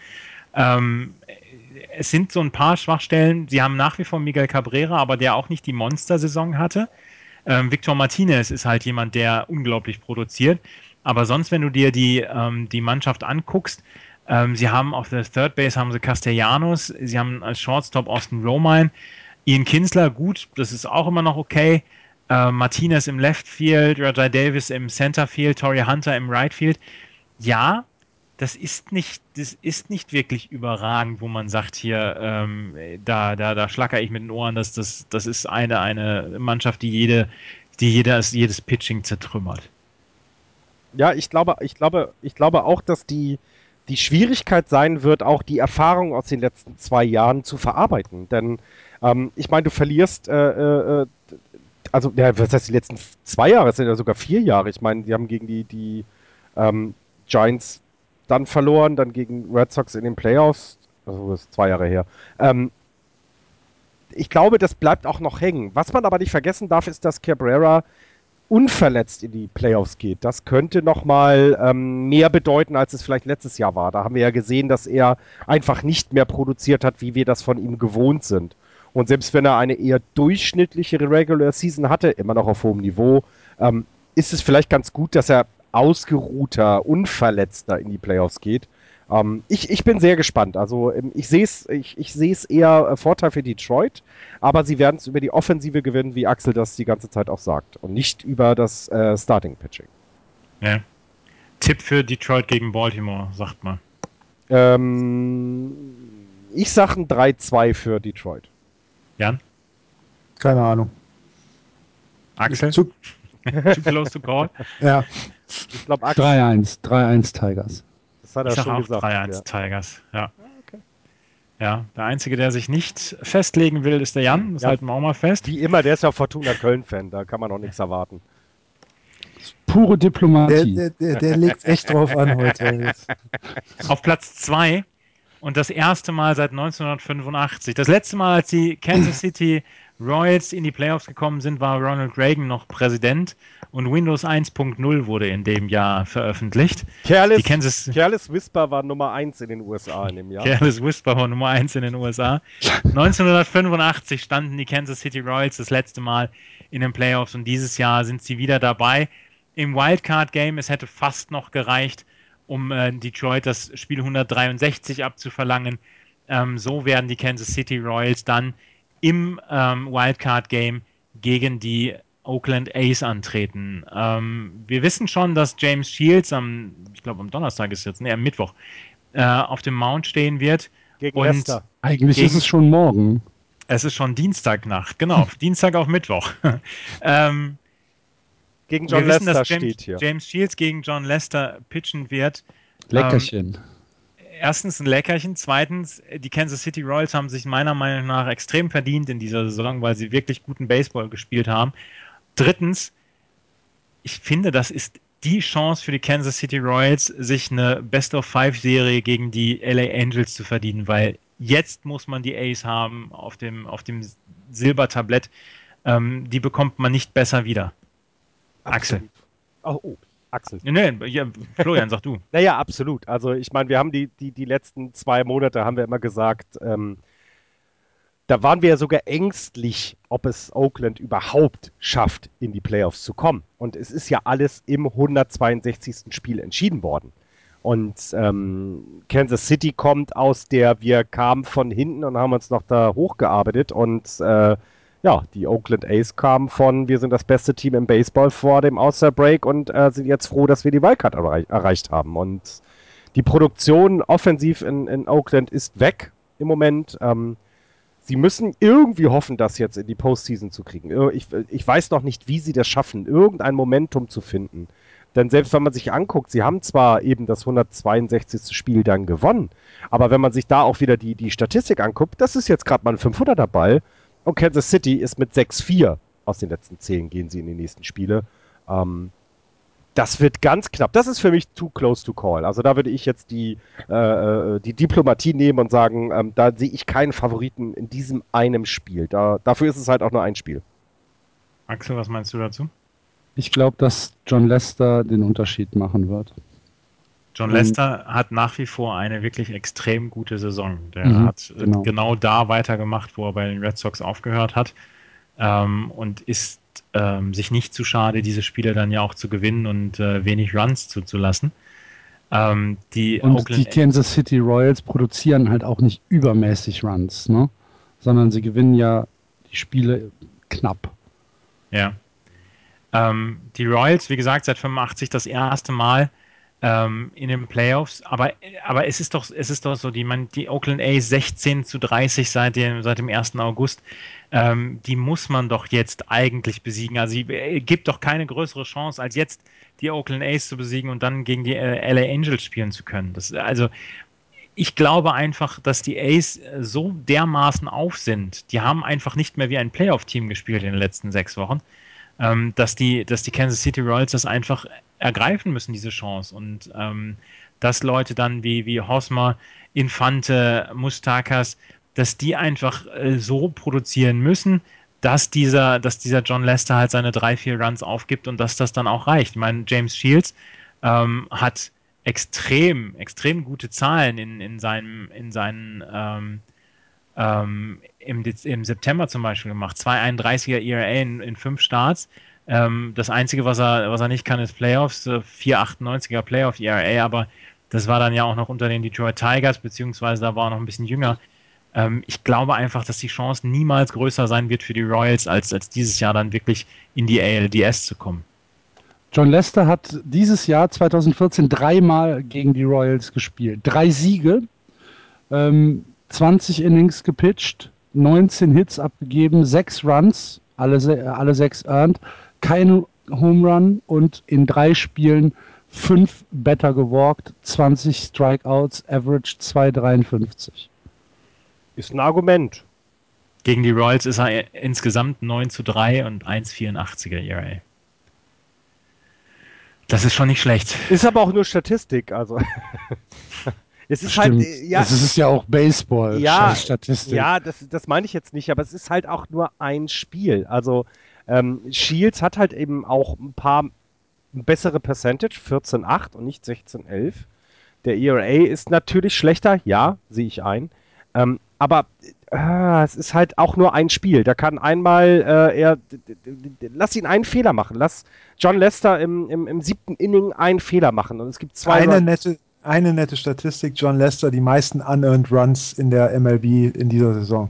Ähm, es sind so ein paar Schwachstellen. Sie haben nach wie vor Miguel Cabrera, aber der auch nicht die Monster-Saison hatte. Ähm, Victor Martinez ist halt jemand, der unglaublich produziert. Aber sonst, wenn du dir die, ähm, die Mannschaft anguckst, ähm, sie haben auf der Third Base haben sie Castellanos, sie haben als Shortstop Austin Romine, Ian Kinsler, gut, das ist auch immer noch okay. Äh, Martinez im Left Field, Rajai Davis im Center Field, Torrey Hunter im Right Field. Ja, das ist nicht, das ist nicht wirklich überragend, wo man sagt, hier, ähm, da, da, da schlacker ich mit den Ohren, dass das, das ist eine, eine Mannschaft, die jede, die jedes, jedes Pitching zertrümmert.
Ja, ich glaube, ich glaube, ich glaube auch, dass die, die Schwierigkeit sein wird, auch die Erfahrung aus den letzten zwei Jahren zu verarbeiten. Denn ähm, ich meine, du verlierst, äh, äh, also ja, was heißt die letzten zwei Jahre, es sind ja sogar vier Jahre. Ich meine, die haben gegen die, die ähm, Giants dann verloren, dann gegen Red Sox in den Playoffs. Also das ist zwei Jahre her. Ähm, ich glaube, das bleibt auch noch hängen. Was man aber nicht vergessen darf, ist, dass Cabrera unverletzt in die Playoffs geht. Das könnte nochmal ähm, mehr bedeuten, als es vielleicht letztes Jahr war. Da haben wir ja gesehen, dass er einfach nicht mehr produziert hat, wie wir das von ihm gewohnt sind. Und selbst wenn er eine eher durchschnittlichere Regular Season hatte, immer noch auf hohem Niveau, ähm, ist es vielleicht ganz gut, dass er ausgeruhter, unverletzter in die Playoffs geht. Ähm, ich, ich bin sehr gespannt. Also ähm, ich sehe es ich, ich seh's eher äh, Vorteil für Detroit, aber sie werden es über die Offensive gewinnen, wie Axel das die ganze Zeit auch sagt. Und nicht über das äh, Starting Pitching.
Ja. Tipp für Detroit gegen Baltimore, sagt man.
Ähm, ich sage ein 3-2 für Detroit.
Jan?
keine Ahnung.
Axel?
Zu,
Too close to call?
ja,
Ich glaube, Axel,
3-1, 3-1 Tigers.
das hat er
Ich
schon
auch
gesagt.
3-1
Ja.
Tigers. Ja. Ja, der Einzige, der sich nicht festlegen will, ist der Jan. Das
Ja.
halten wir auch mal fest.
Wie immer, der ist ja Fortuna Köln-Fan, da kann man noch nichts erwarten.
Pure
der,
Diplomatie.
der, der, der legt echt drauf an heute.
Auf Platz 2 und das erste Mal seit 1985. Das letzte Mal, als die Kansas City Royals in die Playoffs gekommen sind, war Ronald Reagan noch Präsident und Windows 1.0 wurde in dem Jahr veröffentlicht.
Careless,
Die Kansas
Careless Whisper war Nummer 1 in den USA in dem Jahr.
Careless Whisper war Nummer 1 in den USA. 1985 standen die Kansas City Royals das letzte Mal in den Playoffs und dieses Jahr sind sie wieder dabei. Im Wildcard Game, es hätte fast noch gereicht, um äh, Detroit das Spiel 163 abzuverlangen. Ähm, so werden die Kansas City Royals dann im ähm, Wildcard Game gegen die Oakland A's antreten. Ähm, wir wissen schon, dass James Shields am, ich glaube am Donnerstag ist jetzt, nee, am Mittwoch, äh, auf dem Mount stehen wird.
Gegen
Und-
Leicester.
Eigentlich
Gegen-
ist es schon morgen.
Es ist schon Dienstagnacht, genau, Dienstag auf Mittwoch. ähm,
Gegen John
wir wissen,
Lester
dass James,
steht hier.
James Shields gegen John Lester pitchen wird.
Leckerchen.
Erstens ein Leckerchen, zweitens, die Kansas City Royals haben sich meiner Meinung nach extrem verdient in dieser Saison, weil sie wirklich guten Baseball gespielt haben. Drittens, ich finde, das ist die Chance für die Kansas City Royals, sich eine Best-of-Five-Serie gegen die LA Angels zu verdienen, weil jetzt muss man die Ace haben auf dem, auf dem Silbertablett. Ähm, die bekommt man nicht besser wieder. Axel.
Oh, oh, Axel.
Nee, nee, ja, Florian, sag du.
Naja, absolut. Also ich meine, wir haben die, die, die letzten zwei Monate, haben wir immer gesagt, ähm, da waren wir ja sogar ängstlich, ob es Oakland überhaupt schafft, in die Playoffs zu kommen. Und es ist ja alles im 162. Spiel entschieden worden. Und ähm, Kansas City kommt aus der, wir kamen von hinten und haben uns noch da hochgearbeitet. Und äh, ja, die Oakland A's kamen von, wir sind das beste Team im Baseball vor dem All-Star-Break und äh, sind jetzt froh, dass wir die Wildcard erreich erreicht haben. Und die Produktion offensiv in, in Oakland ist weg im Moment. Ähm, sie müssen irgendwie hoffen, das jetzt in die Postseason zu kriegen. Ir- Ich, ich weiß noch nicht, wie sie das schaffen, irgendein Momentum zu finden. Denn selbst wenn man sich anguckt, sie haben zwar eben das 162. Spiel dann gewonnen, aber wenn man sich da auch wieder die, die Statistik anguckt, das ist jetzt gerade mal ein 500er Ball. Und Kansas City ist mit 6-4 aus den letzten 10 gehen sie in die nächsten Spiele. Ähm, das wird ganz knapp. Das ist für mich too close to call. Also da würde ich jetzt die, äh, äh, die Diplomatie nehmen und sagen, ähm, da sehe ich keinen Favoriten in diesem einem Spiel. Da, dafür ist es halt auch nur ein Spiel.
Axel, was meinst du dazu?
Ich glaube, dass John Lester den Unterschied machen wird.
John
Ähm,
Lester hat nach wie vor eine wirklich extrem gute Saison. Der
Mhm,
hat äh,
genau.
genau. da weitergemacht, wo er bei den Red Sox aufgehört hat. Ähm, und ist ähm, sich nicht zu schade, diese Spiele dann ja auch zu gewinnen und äh, wenig Runs zuzulassen. Ähm, die
Und
Oakland
die Kansas City Royals produzieren halt auch nicht übermäßig Runs, ne? Sondern sie gewinnen ja die Spiele knapp.
Ja. Ähm, die Royals, wie gesagt, seit 85 das erste Mal ähm, in den Playoffs, aber, aber es ist doch, es ist doch so, die, man, die Oakland A's 16 zu 30 seit dem, seit dem 1. August, ähm, die muss man doch jetzt eigentlich besiegen. Also äh, gibt doch keine größere Chance, als jetzt die Oakland A's zu besiegen und dann gegen die äh, LA Angels spielen zu können. Das, also ich glaube einfach, dass die A's äh, so dermaßen auf sind. Die haben einfach nicht mehr wie ein Playoff-Team gespielt in den letzten sechs Wochen, ähm, dass, die, dass die Kansas City Royals das einfach ergreifen müssen, diese Chance. Und ähm, dass Leute dann wie, wie Hosmer, Infante, Mustakas, dass die einfach äh, so produzieren müssen, dass dieser, dass dieser John Lester halt seine drei, vier Runs aufgibt und dass das dann auch reicht. Ich meine, James Shields ähm, hat extrem, extrem gute Zahlen in, in seinem, in seinen ähm, ähm, im, im September zum Beispiel gemacht. 2,31er ERA in, in fünf Starts. Ähm, das Einzige, was er, was er nicht kann, ist Playoffs, äh, 4,98er Playoff ERA, aber das war dann ja auch noch unter den Detroit Tigers, beziehungsweise da war er noch ein bisschen jünger. Ähm, ich glaube einfach, dass die Chance niemals größer sein wird für die Royals, als, als dieses Jahr dann wirklich in die ALDS zu kommen.
John Lester hat dieses Jahr 2014 dreimal gegen die Royals gespielt. Drei Siege, ähm, 20 Innings gepitcht, 19 Hits abgegeben, 6 Runs, alle, alle 6 earned, kein Home Run und in drei Spielen 5 Better gewalkt, 20 Strikeouts, Average 2,53.
Ist ein Argument.
Gegen die Royals ist er insgesamt 9 zu 3 und 1,84er ERA. Das ist schon nicht schlecht.
Ist aber auch nur Statistik, also. es ist halt,
Stimmt.
äh, ja,
Es ist ja auch Baseball,
Ja,
Statistik.
Ja, das, das meine ich jetzt nicht, aber es ist halt auch nur ein Spiel. Also ähm, Shields hat halt eben auch ein paar bessere Percentage, 14,8 und nicht 16,11. Der ERA ist natürlich schlechter, ja, sehe ich ein. Ähm, aber äh, es ist halt auch nur ein Spiel. Da kann einmal äh, er, lass ihn einen Fehler machen. Lass John Lester im, im, im siebten Inning einen Fehler machen. Und es gibt zwei
Eine
Run-
nette, eine nette Statistik: John Lester, die meisten unearned Runs in der MLB in dieser Saison.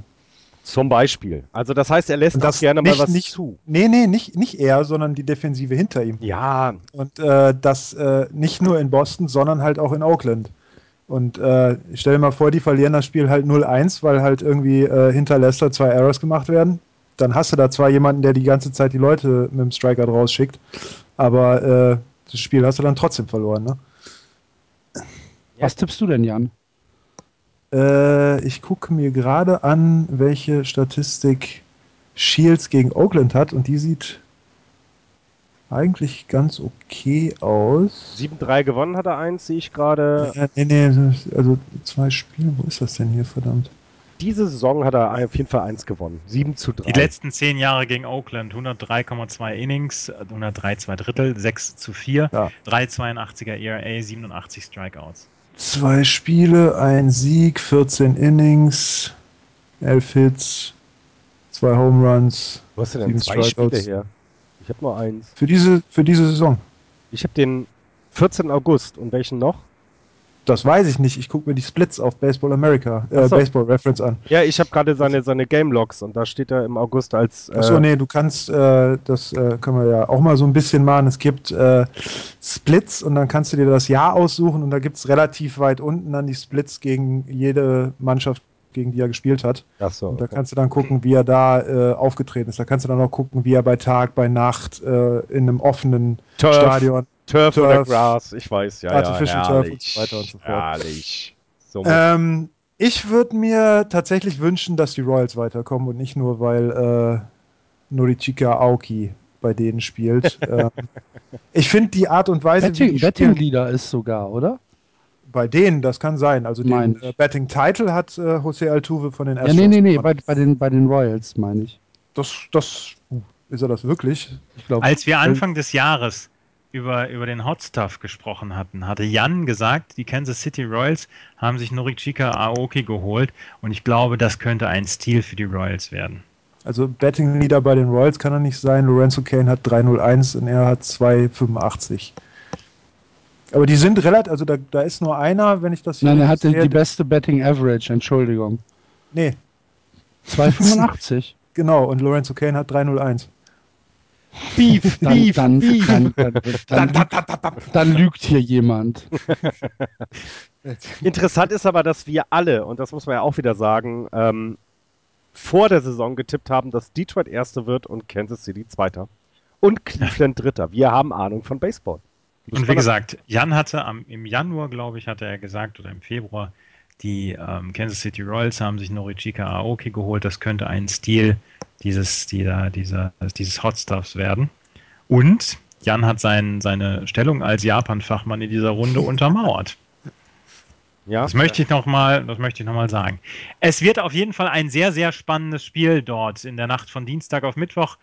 zum Beispiel. Also das heißt, er lässt
das
gerne mal
nicht-
was
nicht-
zu.
Nee, nee, nicht, nicht er, sondern die Defensive hinter ihm.
Ja,
Und äh, das äh, nicht nur in Boston, sondern halt auch in Oakland. Und äh, ich stell dir mal vor, die verlieren das Spiel halt 0-1, weil halt irgendwie äh, hinter Leicester zwei Errors gemacht werden. Dann hast du da zwar jemanden, der die ganze Zeit die Leute mit dem Striker rausschickt, aber äh, das Spiel hast du dann trotzdem verloren. Ne?
Was tippst du denn, Jan?
Äh, ich gucke mir gerade an, welche Statistik Shields gegen Oakland hat und die sieht eigentlich ganz okay aus.
7-3 gewonnen hat er eins, sehe ich gerade.
Ja, nee, nee, also zwei Spiele, wo ist das denn hier, verdammt?
Diese Saison hat er auf jeden Fall eins gewonnen. 7 zu 3.
Die letzten zehn Jahre gegen Oakland, 103,2 Innings, 103 zwei Drittel, 6 zu 4,
Ja.
3,82er ERA, 87 Strikeouts.
Zwei Spiele, ein Sieg, 14 Innings, 11 Hits, zwei Home Runs.
Wo hast du denn zwei Spiele her? Ich habe nur eins.
Für diese, für diese Saison.
Ich habe den 14. August. Und welchen noch?
Das weiß ich nicht. Ich gucke mir die Splits auf Baseball America, äh,
Ach so.
Baseball Reference an.
Ja, ich habe gerade seine, seine Game Logs und da steht er im August als. Äh,
Achso, nee, du kannst, äh, das äh, können wir ja auch mal so ein bisschen machen. Es gibt äh, Splits und dann kannst du dir das Jahr aussuchen und da gibt es relativ weit unten dann die Splits gegen jede Mannschaft, gegen die er gespielt hat.
Achso.
Und da kannst du dann gucken, wie er da äh, aufgetreten ist. Da kannst du dann auch gucken, wie er bei Tag, bei Nacht äh, in einem offenen
Turf,
Stadion.
Turf, oder
Turf,
Gras, ich weiß, ja.
Artificial
ja,
Turf und so weiter und so fort.
Herrlich. So,
Ähm, Ich würde mir tatsächlich wünschen, dass die Royals weiterkommen und nicht nur, weil äh, Norichika Aoki bei denen spielt. ähm, ich finde die Art und Weise,
Betting,
wie die
Betting
spielen,
Leader ist sogar, oder?
bei denen, das kann sein. Also
Mein
den äh, Betting Title hat äh, Jose Altuve von den
Ja,
Astros.
nee, nee, nee,
gewonnen.
bei, bei, den, bei den Royals meine ich.
Das, das, uh, ist er das wirklich?
ich glaub,
Als wir Anfang des Jahres über, über den Hot Stuff gesprochen hatten, hatte Jan gesagt, die Kansas City Royals haben sich Norichika Aoki geholt und ich glaube, das könnte ein Stil für die Royals werden.
Also Betting Leader bei den Royals kann er nicht sein. Lorenzo Kane hat 301 und er hat 285. Aber die sind relativ, also da, da ist nur einer, wenn ich das
Nein, er hatte die beste Betting Average, Entschuldigung.
Nee,
285.
genau. Und Lorenzo Kane hat 301.
Beef,
Dann,
Beef,
dann,
Beef.
dann, dann, dann, lügt, dann lügt hier jemand.
Interessant ist aber, dass wir alle, und das muss man ja auch wieder sagen, ähm, vor der Saison getippt haben, dass Detroit Erste wird und Kansas City Zweiter. Und Cleveland Dritter. Wir haben Ahnung von Baseball.
Und wie gesagt, Jan hatte am, im Januar, glaube ich, hatte er gesagt, oder im Februar, die ähm, Kansas City Royals haben sich Norichika Aoki geholt. Das könnte ein Stil dieses, dieser, dieser, dieses Hot Stuffs werden. Und Jan hat sein, seine Stellung als Japan-Fachmann in dieser Runde untermauert.
Ja,
Das möchte ich noch mal, das möchte ich noch mal sagen. Es wird auf jeden Fall ein sehr, sehr spannendes Spiel dort in der Nacht von Dienstag auf Mittwoch.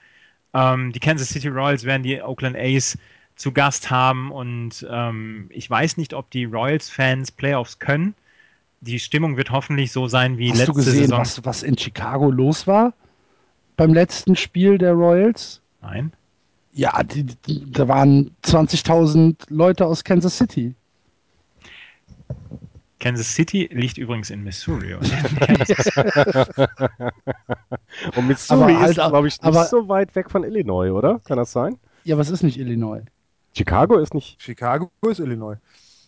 Ähm, die Kansas City Royals werden die Oakland A's zu Gast haben und ähm, ich weiß nicht, ob die Royals-Fans Playoffs können. Die Stimmung wird hoffentlich so sein wie
Hast
letzte
du gesehen,
Saison.
was, was in Chicago los war? Beim letzten Spiel der Royals?
Nein.
Ja, die, die, da waren 20.000 Leute aus Kansas City.
Kansas City liegt übrigens in Missouri. und
Missouri
Aber halt
ist,
auch-
glaube ich, nicht
aber-
so weit weg von Illinois, oder? Kann das sein?
Ja, was ist nicht Illinois?
Chicago ist nicht.
Chicago ist Illinois.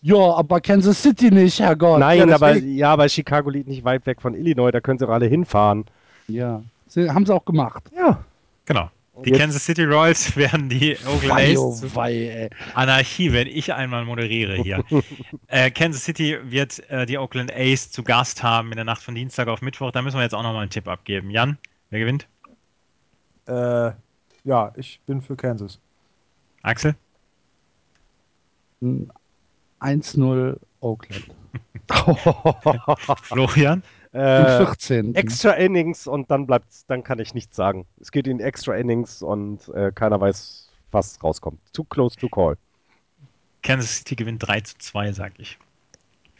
Ja, aber Kansas City nicht, Herrgott.
Nein,
ja,
aber ja, aber Chicago liegt nicht weit weg von Illinois, da können sie auch alle hinfahren.
Ja, sie, haben sie auch gemacht.
Ja.
genau. Die
jetzt-
Kansas City Royals werden die Oakland
Wei,
A's
oh wei, ey.
Anarchie, wenn ich einmal moderiere hier. äh, Kansas City wird äh, die Oakland A's zu Gast haben in der Nacht von Dienstag auf Mittwoch. Da müssen wir jetzt auch nochmal einen Tipp abgeben. Jan, wer gewinnt?
Äh, ja, ich bin für Kansas.
Axel?
1-0 Oakland.
Florian?
Äh,
14.
extra Innings und dann bleibt's, dann kann ich nichts sagen. Es geht in extra Innings und äh, keiner weiß, was rauskommt. Too close to call.
Kansas City gewinnt 3 zu 2, sag ich.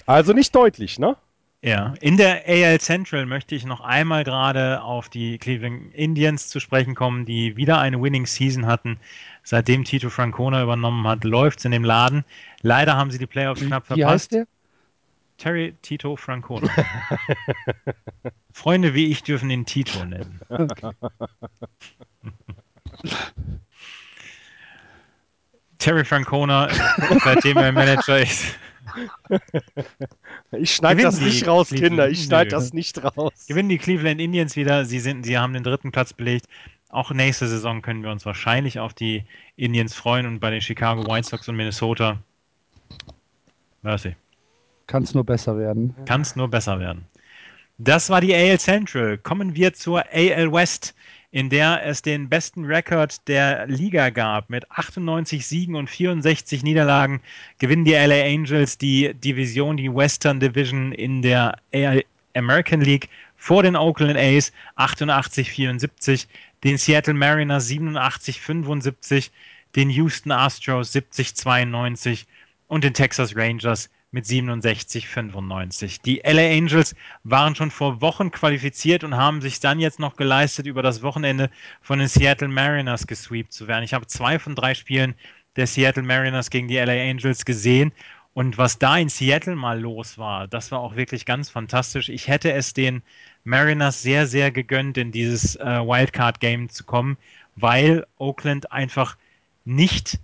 Also nicht deutlich, ne?
Ja, in der AL Central möchte ich noch einmal gerade auf die Cleveland Indians zu sprechen kommen, die wieder eine Winning Season hatten. Seitdem Tito Francona übernommen hat, läuft es in dem Laden. Leider haben sie die Playoffs knapp
Wie heißt
verpasst.
der?
Terry Tito Francona. Freunde wie ich dürfen ihn Tito nennen. Terry Francona, seitdem er Manager ist,
Ich schneide das nicht raus,
Cleveland-
Kinder. Ich schneide das nicht raus.
gewinnen die Cleveland Indians wieder. Sie, sind, sie haben den dritten Platz belegt. Auch nächste Saison können wir uns wahrscheinlich auf die Indians freuen und bei den Chicago White Sox und Minnesota. Mercy.
Kann es nur besser werden.
Kann es nur besser werden. Das war die AL Central. Kommen wir zur AL West, in der es den besten Rekord der Liga gab. Mit 98 Siegen und 64 Niederlagen gewinnen die LA Angels die Division, die Western Division in der American League vor den Oakland A's 88-74, den Seattle Mariners 87-75, den Houston Astros 70-92 und den Texas Rangers mit 67-95. Die LA Angels waren schon vor Wochen qualifiziert und haben sich dann jetzt noch geleistet, über das Wochenende von den Seattle Mariners gesweept zu werden. Ich habe zwei von drei Spielen der Seattle Mariners gegen die LA Angels gesehen. Und was da in Seattle mal los war, das war auch wirklich ganz fantastisch. Ich hätte es den Mariners sehr, sehr gegönnt, in dieses äh, Wildcard-Game zu kommen, weil Oakland einfach nicht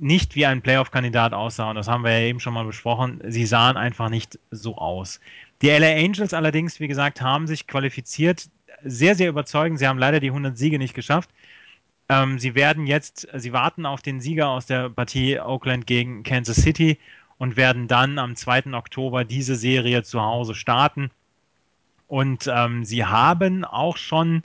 nicht wie ein Playoff-Kandidat aussah. Und das haben wir ja eben schon mal besprochen. Sie sahen einfach nicht so aus. Die LA Angels allerdings, wie gesagt, haben sich qualifiziert. Sehr, sehr überzeugend. Sie haben leider die 100 Siege nicht geschafft. Ähm, sie werden jetzt, sie warten auf den Sieger aus der Partie Oakland gegen Kansas City. Und werden dann am 2. Oktober diese Serie zu Hause starten. Und ähm, sie haben auch schon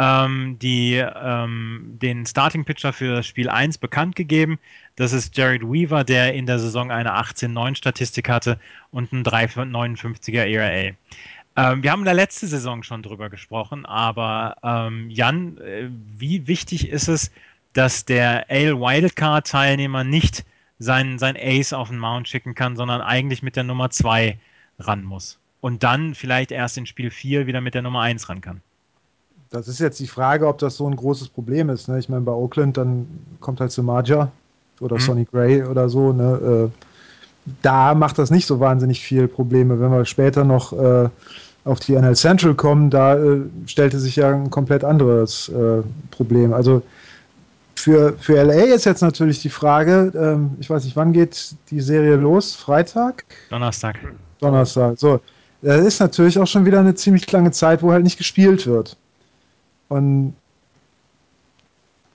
ähm, die, ähm, den Starting Pitcher für Spiel 1 bekannt gegeben. Das ist Jared Weaver, der in der Saison eine 18-9 Statistik hatte und ein 3,59er ERA. Ähm, wir haben in der letzten Saison schon drüber gesprochen, aber ähm, Jan, äh, wie wichtig ist es, dass der Ale Wildcard-Teilnehmer nicht sein, sein Ace auf den Mount schicken kann, sondern eigentlich mit der Nummer 2 ran muss? Und dann vielleicht erst in Spiel 4 wieder mit der Nummer 1 ran kann.
Das ist jetzt die Frage, ob das so ein großes Problem ist. Ne? Ich meine, bei Oakland, dann kommt halt Samaja oder mhm. Sonny Gray oder so. Ne? Äh, da macht das nicht so wahnsinnig viel Probleme. Wenn wir später noch äh, auf die NL Central kommen, da äh, stellte sich ja ein komplett anderes äh, Problem. Also für, für LA ist jetzt natürlich die Frage, ähm, ich weiß nicht, wann geht die Serie los? Freitag?
Donnerstag.
Donnerstag. So, das ist natürlich auch schon wieder eine ziemlich lange Zeit, wo halt nicht gespielt wird. Und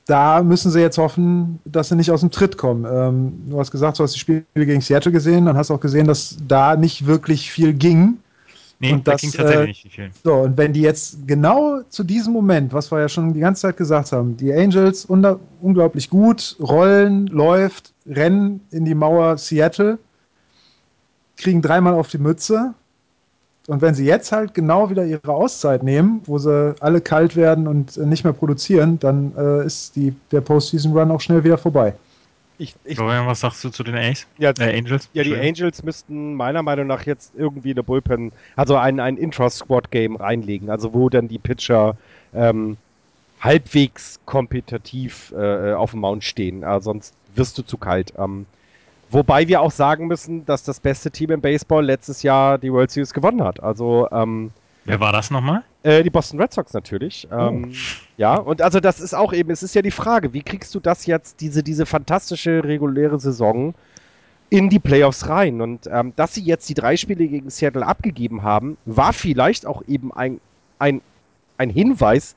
da müssen sie jetzt hoffen, dass sie nicht aus dem Tritt kommen. Ähm, du hast gesagt, du hast die Spiele gegen Seattle gesehen, dann hast du auch gesehen, dass da nicht wirklich viel ging.
Nee, und da das, ging tatsächlich äh, nicht viel.
So, und wenn die jetzt genau zu diesem Moment, was wir ja schon die ganze Zeit gesagt haben, die Angels unglaublich gut, rollen, läuft, rennen in die Mauer Seattle, kriegen dreimal auf die Mütze und wenn sie jetzt halt genau wieder ihre Auszeit nehmen, wo sie alle kalt werden und nicht mehr produzieren, dann äh, ist die, der Postseason-Run auch schnell wieder vorbei.
Ich, ich, Florian, was sagst du zu den Ace?
Ja, äh, Angels? Ja, die Angels müssten meiner Meinung nach jetzt irgendwie eine Bullpen, also ein, ein Intra-Squad-Game reinlegen, also wo dann die Pitcher ähm, halbwegs kompetitiv äh, auf dem Mount stehen, äh, sonst wirst du zu kalt. Ähm, Wobei wir auch sagen müssen, dass das beste Team im Baseball letztes Jahr die World Series gewonnen hat. Also, ähm,
Wer war das nochmal?
Äh, die Boston Red Sox natürlich. Ähm, oh. Ja, und also das ist auch eben, es ist ja die Frage, wie kriegst du das jetzt, diese, diese fantastische reguläre Saison in die Playoffs rein? Und ähm, dass sie jetzt die drei Spiele gegen Seattle abgegeben haben, war vielleicht auch eben ein, ein, ein Hinweis,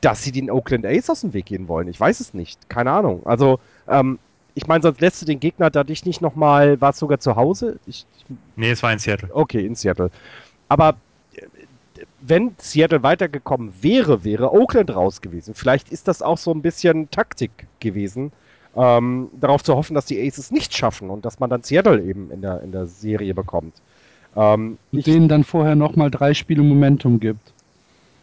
dass sie den Oakland A's aus dem Weg gehen wollen. Ich weiß es nicht. Keine Ahnung. Also, ähm, ich meine, sonst lässt du den Gegner da dich nicht nochmal, war es sogar zu Hause? Ich, ich,
nee, es war in Seattle.
Okay, in Seattle. Aber äh, wenn Seattle weitergekommen wäre, wäre Oakland raus gewesen. Vielleicht ist das auch so ein bisschen Taktik gewesen, ähm, darauf zu hoffen, dass die Aces nicht schaffen und dass man dann Seattle eben in der, in der Serie bekommt.
Ähm, und denen dann vorher nochmal drei Spiele Momentum gibt.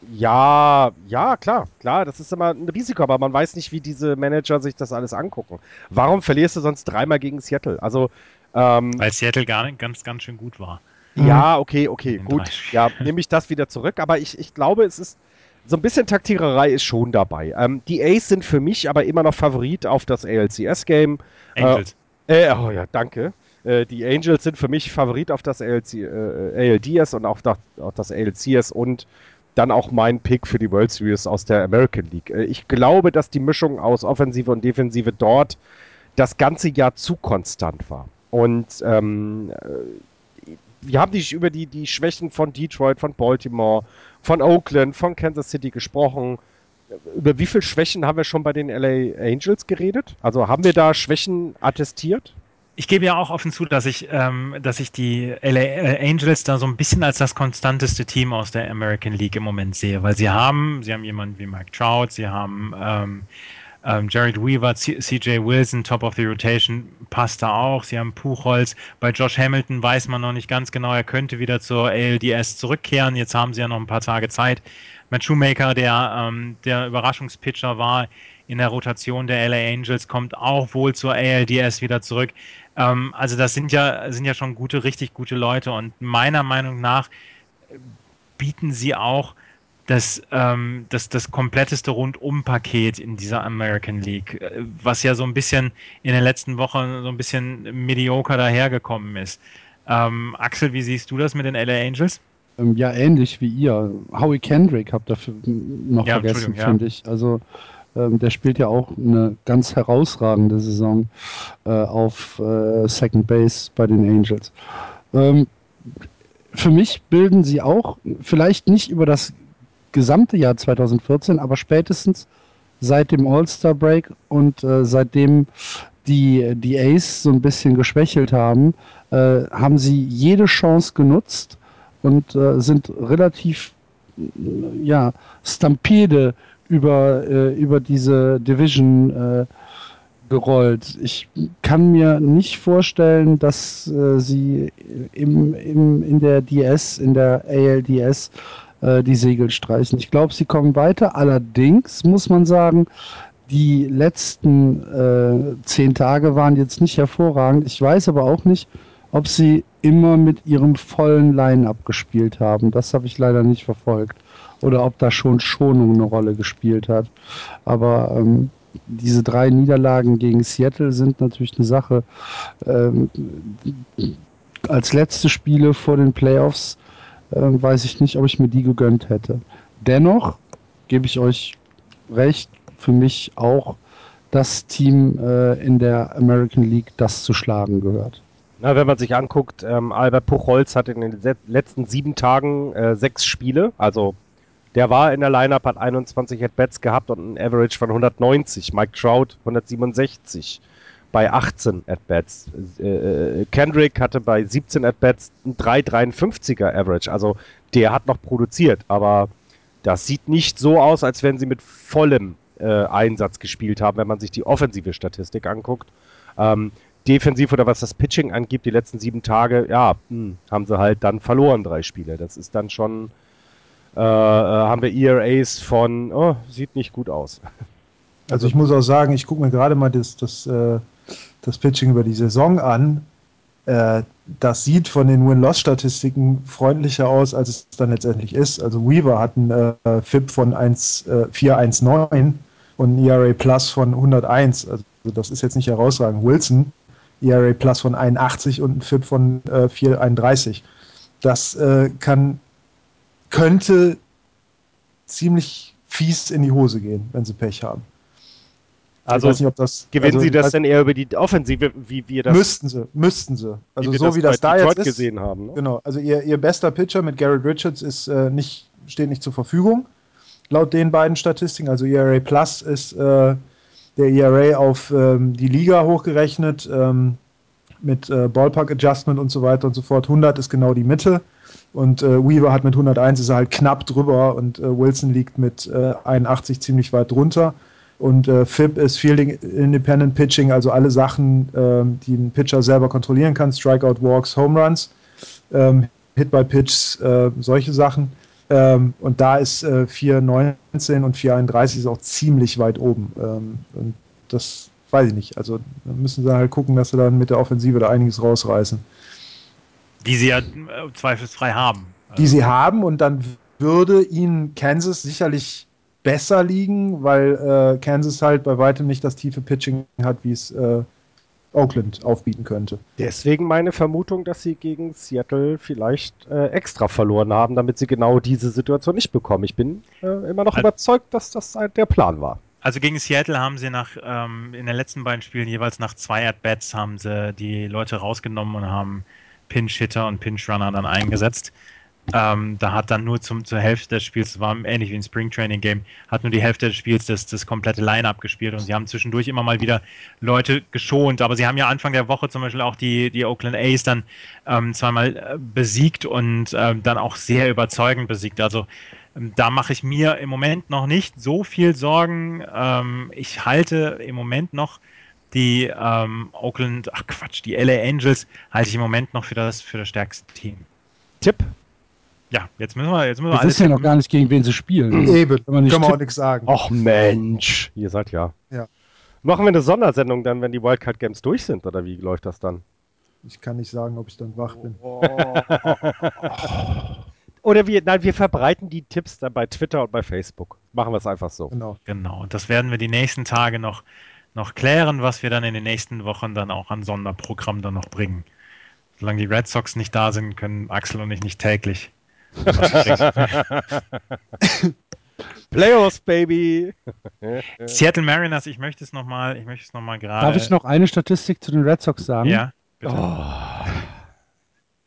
Ja, ja, klar, klar, das ist immer ein Risiko, aber man weiß nicht, wie diese Manager sich das alles angucken. Warum verlierst du sonst dreimal gegen Seattle? Also,
ähm, Weil Seattle gar nicht ganz, ganz schön gut war.
Ja, okay, okay, gut. Ja, nehme ich das wieder zurück, aber ich, ich glaube, es ist so ein bisschen Taktiererei ist schon dabei. Ähm, die Ace sind für mich aber immer noch Favorit auf das ALCS-Game. Angels. Äh, äh, oh ja, danke. Äh, die Angels sind für mich Favorit auf das ALC, äh, ALDS und auch das, auf das ALCS und dann auch mein Pick für die World Series aus der American League. Äh, ich glaube, dass die Mischung aus Offensive und Defensive dort das ganze Jahr zu konstant war. Und ähm, äh, wir haben nicht über die, die Schwächen von Detroit, von Baltimore, von Oakland, von Kansas City gesprochen. Über wie viele Schwächen haben wir schon bei den LA Angels geredet? Also haben wir da Schwächen attestiert?
Ich gebe ja auch offen zu, dass ich, ähm, dass ich die LA äh, Angels da so ein bisschen als das konstanteste Team aus der American League im Moment sehe, weil sie haben, sie haben jemanden wie Mike Trout, sie haben ähm, ähm, Jared Weaver, CJ Wilson, Top of the Rotation, passt da auch. Sie haben Puchholz. Bei Josh Hamilton weiß man noch nicht ganz genau, er könnte wieder zur ALDS zurückkehren. Jetzt haben sie ja noch ein paar Tage Zeit. Matt Shoemaker, der, ähm, der Überraschungspitcher war in der Rotation der LA Angels, kommt auch wohl zur ALDS wieder zurück. Ähm, also das sind ja, sind ja schon gute, richtig gute Leute und meiner Meinung nach bieten sie auch das, ähm, das, das kompletteste Rundum-Paket in dieser American League, äh, was ja so ein bisschen in den letzten Wochen so ein bisschen mediocre dahergekommen ist. Ähm, Axel, wie siehst du das mit den LA Angels?
Ähm, ja, ähnlich wie ihr. Howie Kendrick habt dafür noch ja, vergessen, finde ja. ich. Also ähm, der spielt ja auch eine ganz herausragende Saison äh, auf äh, Second Base bei den Angels. Ähm, für mich bilden sie auch, vielleicht nicht über das gesamte Jahr 2014, aber spätestens seit dem All-Star Break und äh, seitdem die, die Ace so ein bisschen geschwächelt haben, äh, haben sie jede Chance genutzt und äh, sind relativ ja, Stampede über, äh, über diese Division äh, gerollt. Ich kann mir nicht vorstellen, dass äh, sie im, im, in der DS, in der ALDS äh, die Segel streichen. Ich glaube, sie kommen weiter. Allerdings muss man sagen, die letzten äh, zehn Tage waren jetzt nicht hervorragend. Ich weiß aber auch nicht, ob sie immer mit ihrem vollen Line-up gespielt haben. Das habe ich leider nicht verfolgt. Oder ob da schon Schonung eine Rolle gespielt hat. Aber ähm, diese drei Niederlagen gegen Seattle sind natürlich eine Sache. Ähm, als letzte Spiele vor den Playoffs äh, weiß ich nicht, ob ich mir die gegönnt hätte. Dennoch gebe ich euch recht, für mich auch das Team äh, in der American League, das zu schlagen gehört.
Na, wenn man sich anguckt, ähm, Albert Puchholz hat in den letzten sieben Tagen äh, sechs Spiele, also der war in der Lineup, hat 21 At-Bats gehabt und ein Average von 190. Mike Trout 167 bei 18 At-Bats. Äh, äh, Kendrick hatte bei 17 At-Bats ein 3,53er Average. Also der hat noch produziert, aber das sieht nicht so aus, als wenn sie mit vollem äh, Einsatz gespielt haben, wenn man sich die offensive Statistik anguckt. Ähm, defensiv oder was das Pitching angibt, die letzten sieben Tage, ja, mh, hm, haben sie halt dann verloren, drei Spiele. Das ist dann schon äh, äh, haben wir ERAs von, oh, sieht nicht gut aus.
Also ich muss auch sagen, ich gucke mir gerade mal das, das, äh, das Pitching über die Saison an. Äh, das sieht von den Win-Loss-Statistiken freundlicher aus, als es dann letztendlich ist. Also Weaver hat einen äh, FIP von 419 und ein ERA Plus von 101. Also das ist jetzt nicht herausragend. Wilson, ERA Plus von 81 und ein FIP von 431. Das kann könnte ziemlich fies in die Hose gehen, wenn sie Pech haben.
Also nicht, das, gewinnen also, Sie das denn eher über die Offensive, wie wir das
müssten sie, müssten sie. Also
wie
so wie das da jetzt ist,
gesehen haben. Ne?
Genau. Also ihr, ihr bester Pitcher mit Garrett Richards ist äh, nicht steht nicht zur Verfügung laut den beiden Statistiken. Also ERA Plus ist äh, der ERA auf ähm, die Liga hochgerechnet ähm, mit äh, Ballpark Adjustment und so weiter und so fort. 100 ist genau die Mitte. Und äh, Weaver hat mit 101 ist er halt knapp drüber und äh, Wilson liegt mit äh, 81 ziemlich weit drunter. Und äh, FIP ist Fielding Independent Pitching, also alle Sachen, ähm, die ein Pitcher selber kontrollieren kann: Strikeout, Walks, Home Runs, ähm, Hit by Pitch, äh, solche Sachen. Ähm, und da ist äh, 4,19 und 4,31 ist auch ziemlich weit oben. Ähm, und das weiß ich nicht. Also da müssen sie halt gucken, dass sie dann mit der Offensive da einiges rausreißen.
Die sie ja äh, zweifelsfrei haben.
Die sie haben und dann würde ihnen Kansas sicherlich besser liegen, weil äh, Kansas halt bei weitem nicht das tiefe Pitching hat, wie es äh, Oakland aufbieten könnte.
Deswegen meine Vermutung, dass sie gegen Seattle vielleicht äh, extra verloren haben, damit sie genau diese Situation nicht bekommen. Ich bin äh, immer noch also, überzeugt, dass das der Plan war.
Also gegen Seattle haben sie nach ähm, in den letzten beiden Spielen jeweils nach zwei At-Bats haben sie die Leute rausgenommen und haben Pinch-Hitter und Pinch-Runner dann eingesetzt. Ähm, da hat dann nur zum, zur Hälfte des Spiels, war ähnlich wie ein Spring Training Game, hat nur die Hälfte des Spiels das, das komplette Line-Up gespielt und sie haben zwischendurch immer mal wieder Leute geschont, aber sie haben ja Anfang der Woche zum Beispiel auch die, die Oakland A's dann ähm, zweimal äh, besiegt und ähm, dann auch sehr überzeugend besiegt. Also ähm, da mache ich mir im Moment noch nicht so viel Sorgen. Ähm, ich halte im Moment noch die ähm, Oakland, ach Quatsch, die LA Angels halte ich im Moment noch für das, für das stärkste Team.
Tipp?
Ja, jetzt müssen wir, jetzt müssen wir
alles. wissen ja noch gar nicht, gegen wen sie spielen.
Eben, können wir auch nichts sagen.
Ach Mensch, ihr seid ja.
Ja.
Machen wir eine Sondersendung dann, wenn die Wildcard Games durch sind, oder wie läuft das dann?
Ich kann nicht sagen, ob ich dann wach bin. Oh.
Oder wir, nein, wir verbreiten die Tipps dann bei Twitter und bei Facebook. Machen wir es einfach so.
Genau. Genau. Und das werden wir die nächsten Tage noch noch klären, was wir dann in den nächsten Wochen dann auch an Sonderprogramm dann noch bringen. Solange die Red Sox nicht da sind, können Axel und ich nicht täglich.
Playoffs, Baby!
Seattle Mariners, ich möchte es nochmal, ich möchte es nochmal gerade.
Darf ich noch eine Statistik zu den Red Sox sagen?
Ja,
bitte. Oh.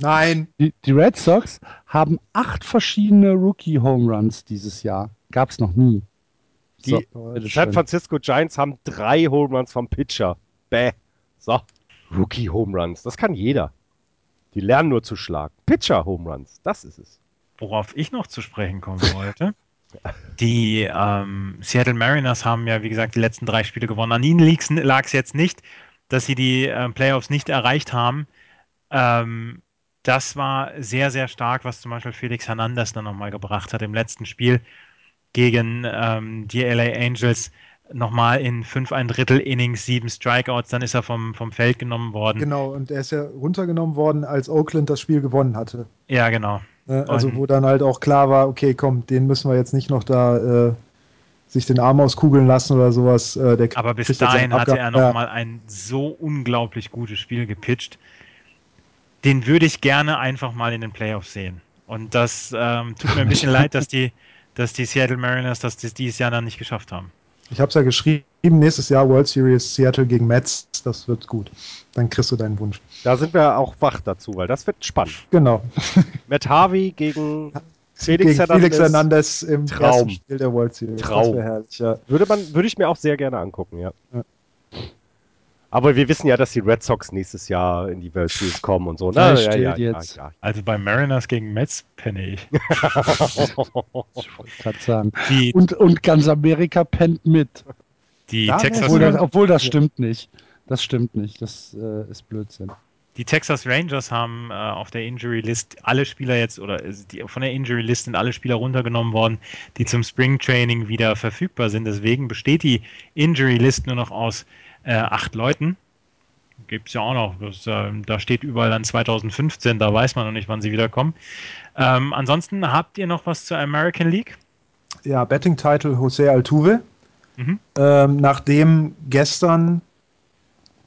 Nein.
Die, die, Red Sox haben acht verschiedene Rookie-Home Runs dieses Jahr. Gab es noch nie.
Die so, San Francisco Giants haben drei Home Runs vom Pitcher. Bäh. So, Rookie Home Runs, das kann jeder. Die lernen nur zu schlagen. Pitcher Home Runs, das ist es.
Worauf ich noch zu sprechen kommen wollte. Die ähm, Seattle Mariners haben ja, wie gesagt, die letzten drei Spiele gewonnen. An ihnen lag es jetzt nicht, dass sie die äh, Playoffs nicht erreicht haben. Ähm, das war sehr, sehr stark, was zum Beispiel Felix Hernandez dann nochmal gebracht hat im letzten Spiel gegen ähm, die LA Angels. Nochmal in fünf ein Drittel Innings, sieben Strikeouts, dann ist er vom, vom Feld genommen worden.
Genau, und er ist ja runtergenommen worden, als Oakland das Spiel gewonnen hatte.
Ja, genau.
Ne? Also
Und-
wo dann halt auch klar war, okay, komm, den müssen wir jetzt nicht noch da äh, sich den Arm auskugeln lassen oder sowas. Äh, der
Aber bis dahin hatte er
Abgang. Ja.
nochmal ein so unglaublich gutes Spiel gepitcht. Den würde ich gerne einfach mal in den Playoffs sehen. Und das ähm, tut mir ein bisschen leid, dass die, dass die Seattle Mariners das dies- dieses Jahr dann nicht geschafft haben.
Ich habe es ja geschrieben, nächstes Jahr World Series Seattle gegen Mets, das wird gut. Dann kriegst du deinen Wunsch.
Da sind wir auch wach dazu, weil das wird spannend.
Genau.
Matt Harvey gegen Felix
gegen
Hernandez.
Felix Hernandez im
Traum.
ersten Spiel der World Series.
Traum.
Herrlich, ja.
Würde, man, würde ich mir auch sehr gerne angucken, ja.
Ja.
Aber wir wissen ja, dass die Red Sox nächstes Jahr in die World Series kommen und so. ne?
Wer
Ja,
steht
ja, ja,
jetzt?
ja,
Also bei Mariners gegen Mets penne ich.
Kann sagen.
Die,
Und, und ganz Amerika pennt mit.
die,
Ja,
Texas,
Obwohl das, obwohl das stimmt nicht. Das stimmt nicht. Das äh, ist Blödsinn.
die Texas Rangers haben äh, auf der Injury List alle Spieler jetzt, oder äh, die, von der Injury List sind alle Spieler runtergenommen worden, die zum Spring Training wieder verfügbar sind. Deswegen besteht die Injury List nur noch aus äh, acht Leuten. Gibt es ja auch noch. Das, ähm, da steht überall dann 2015, da weiß man noch nicht, wann sie wiederkommen. Ähm, ansonsten habt ihr noch was zur American League?
Ja, Betting Title José Altuve.
Mhm.
Ähm, nachdem gestern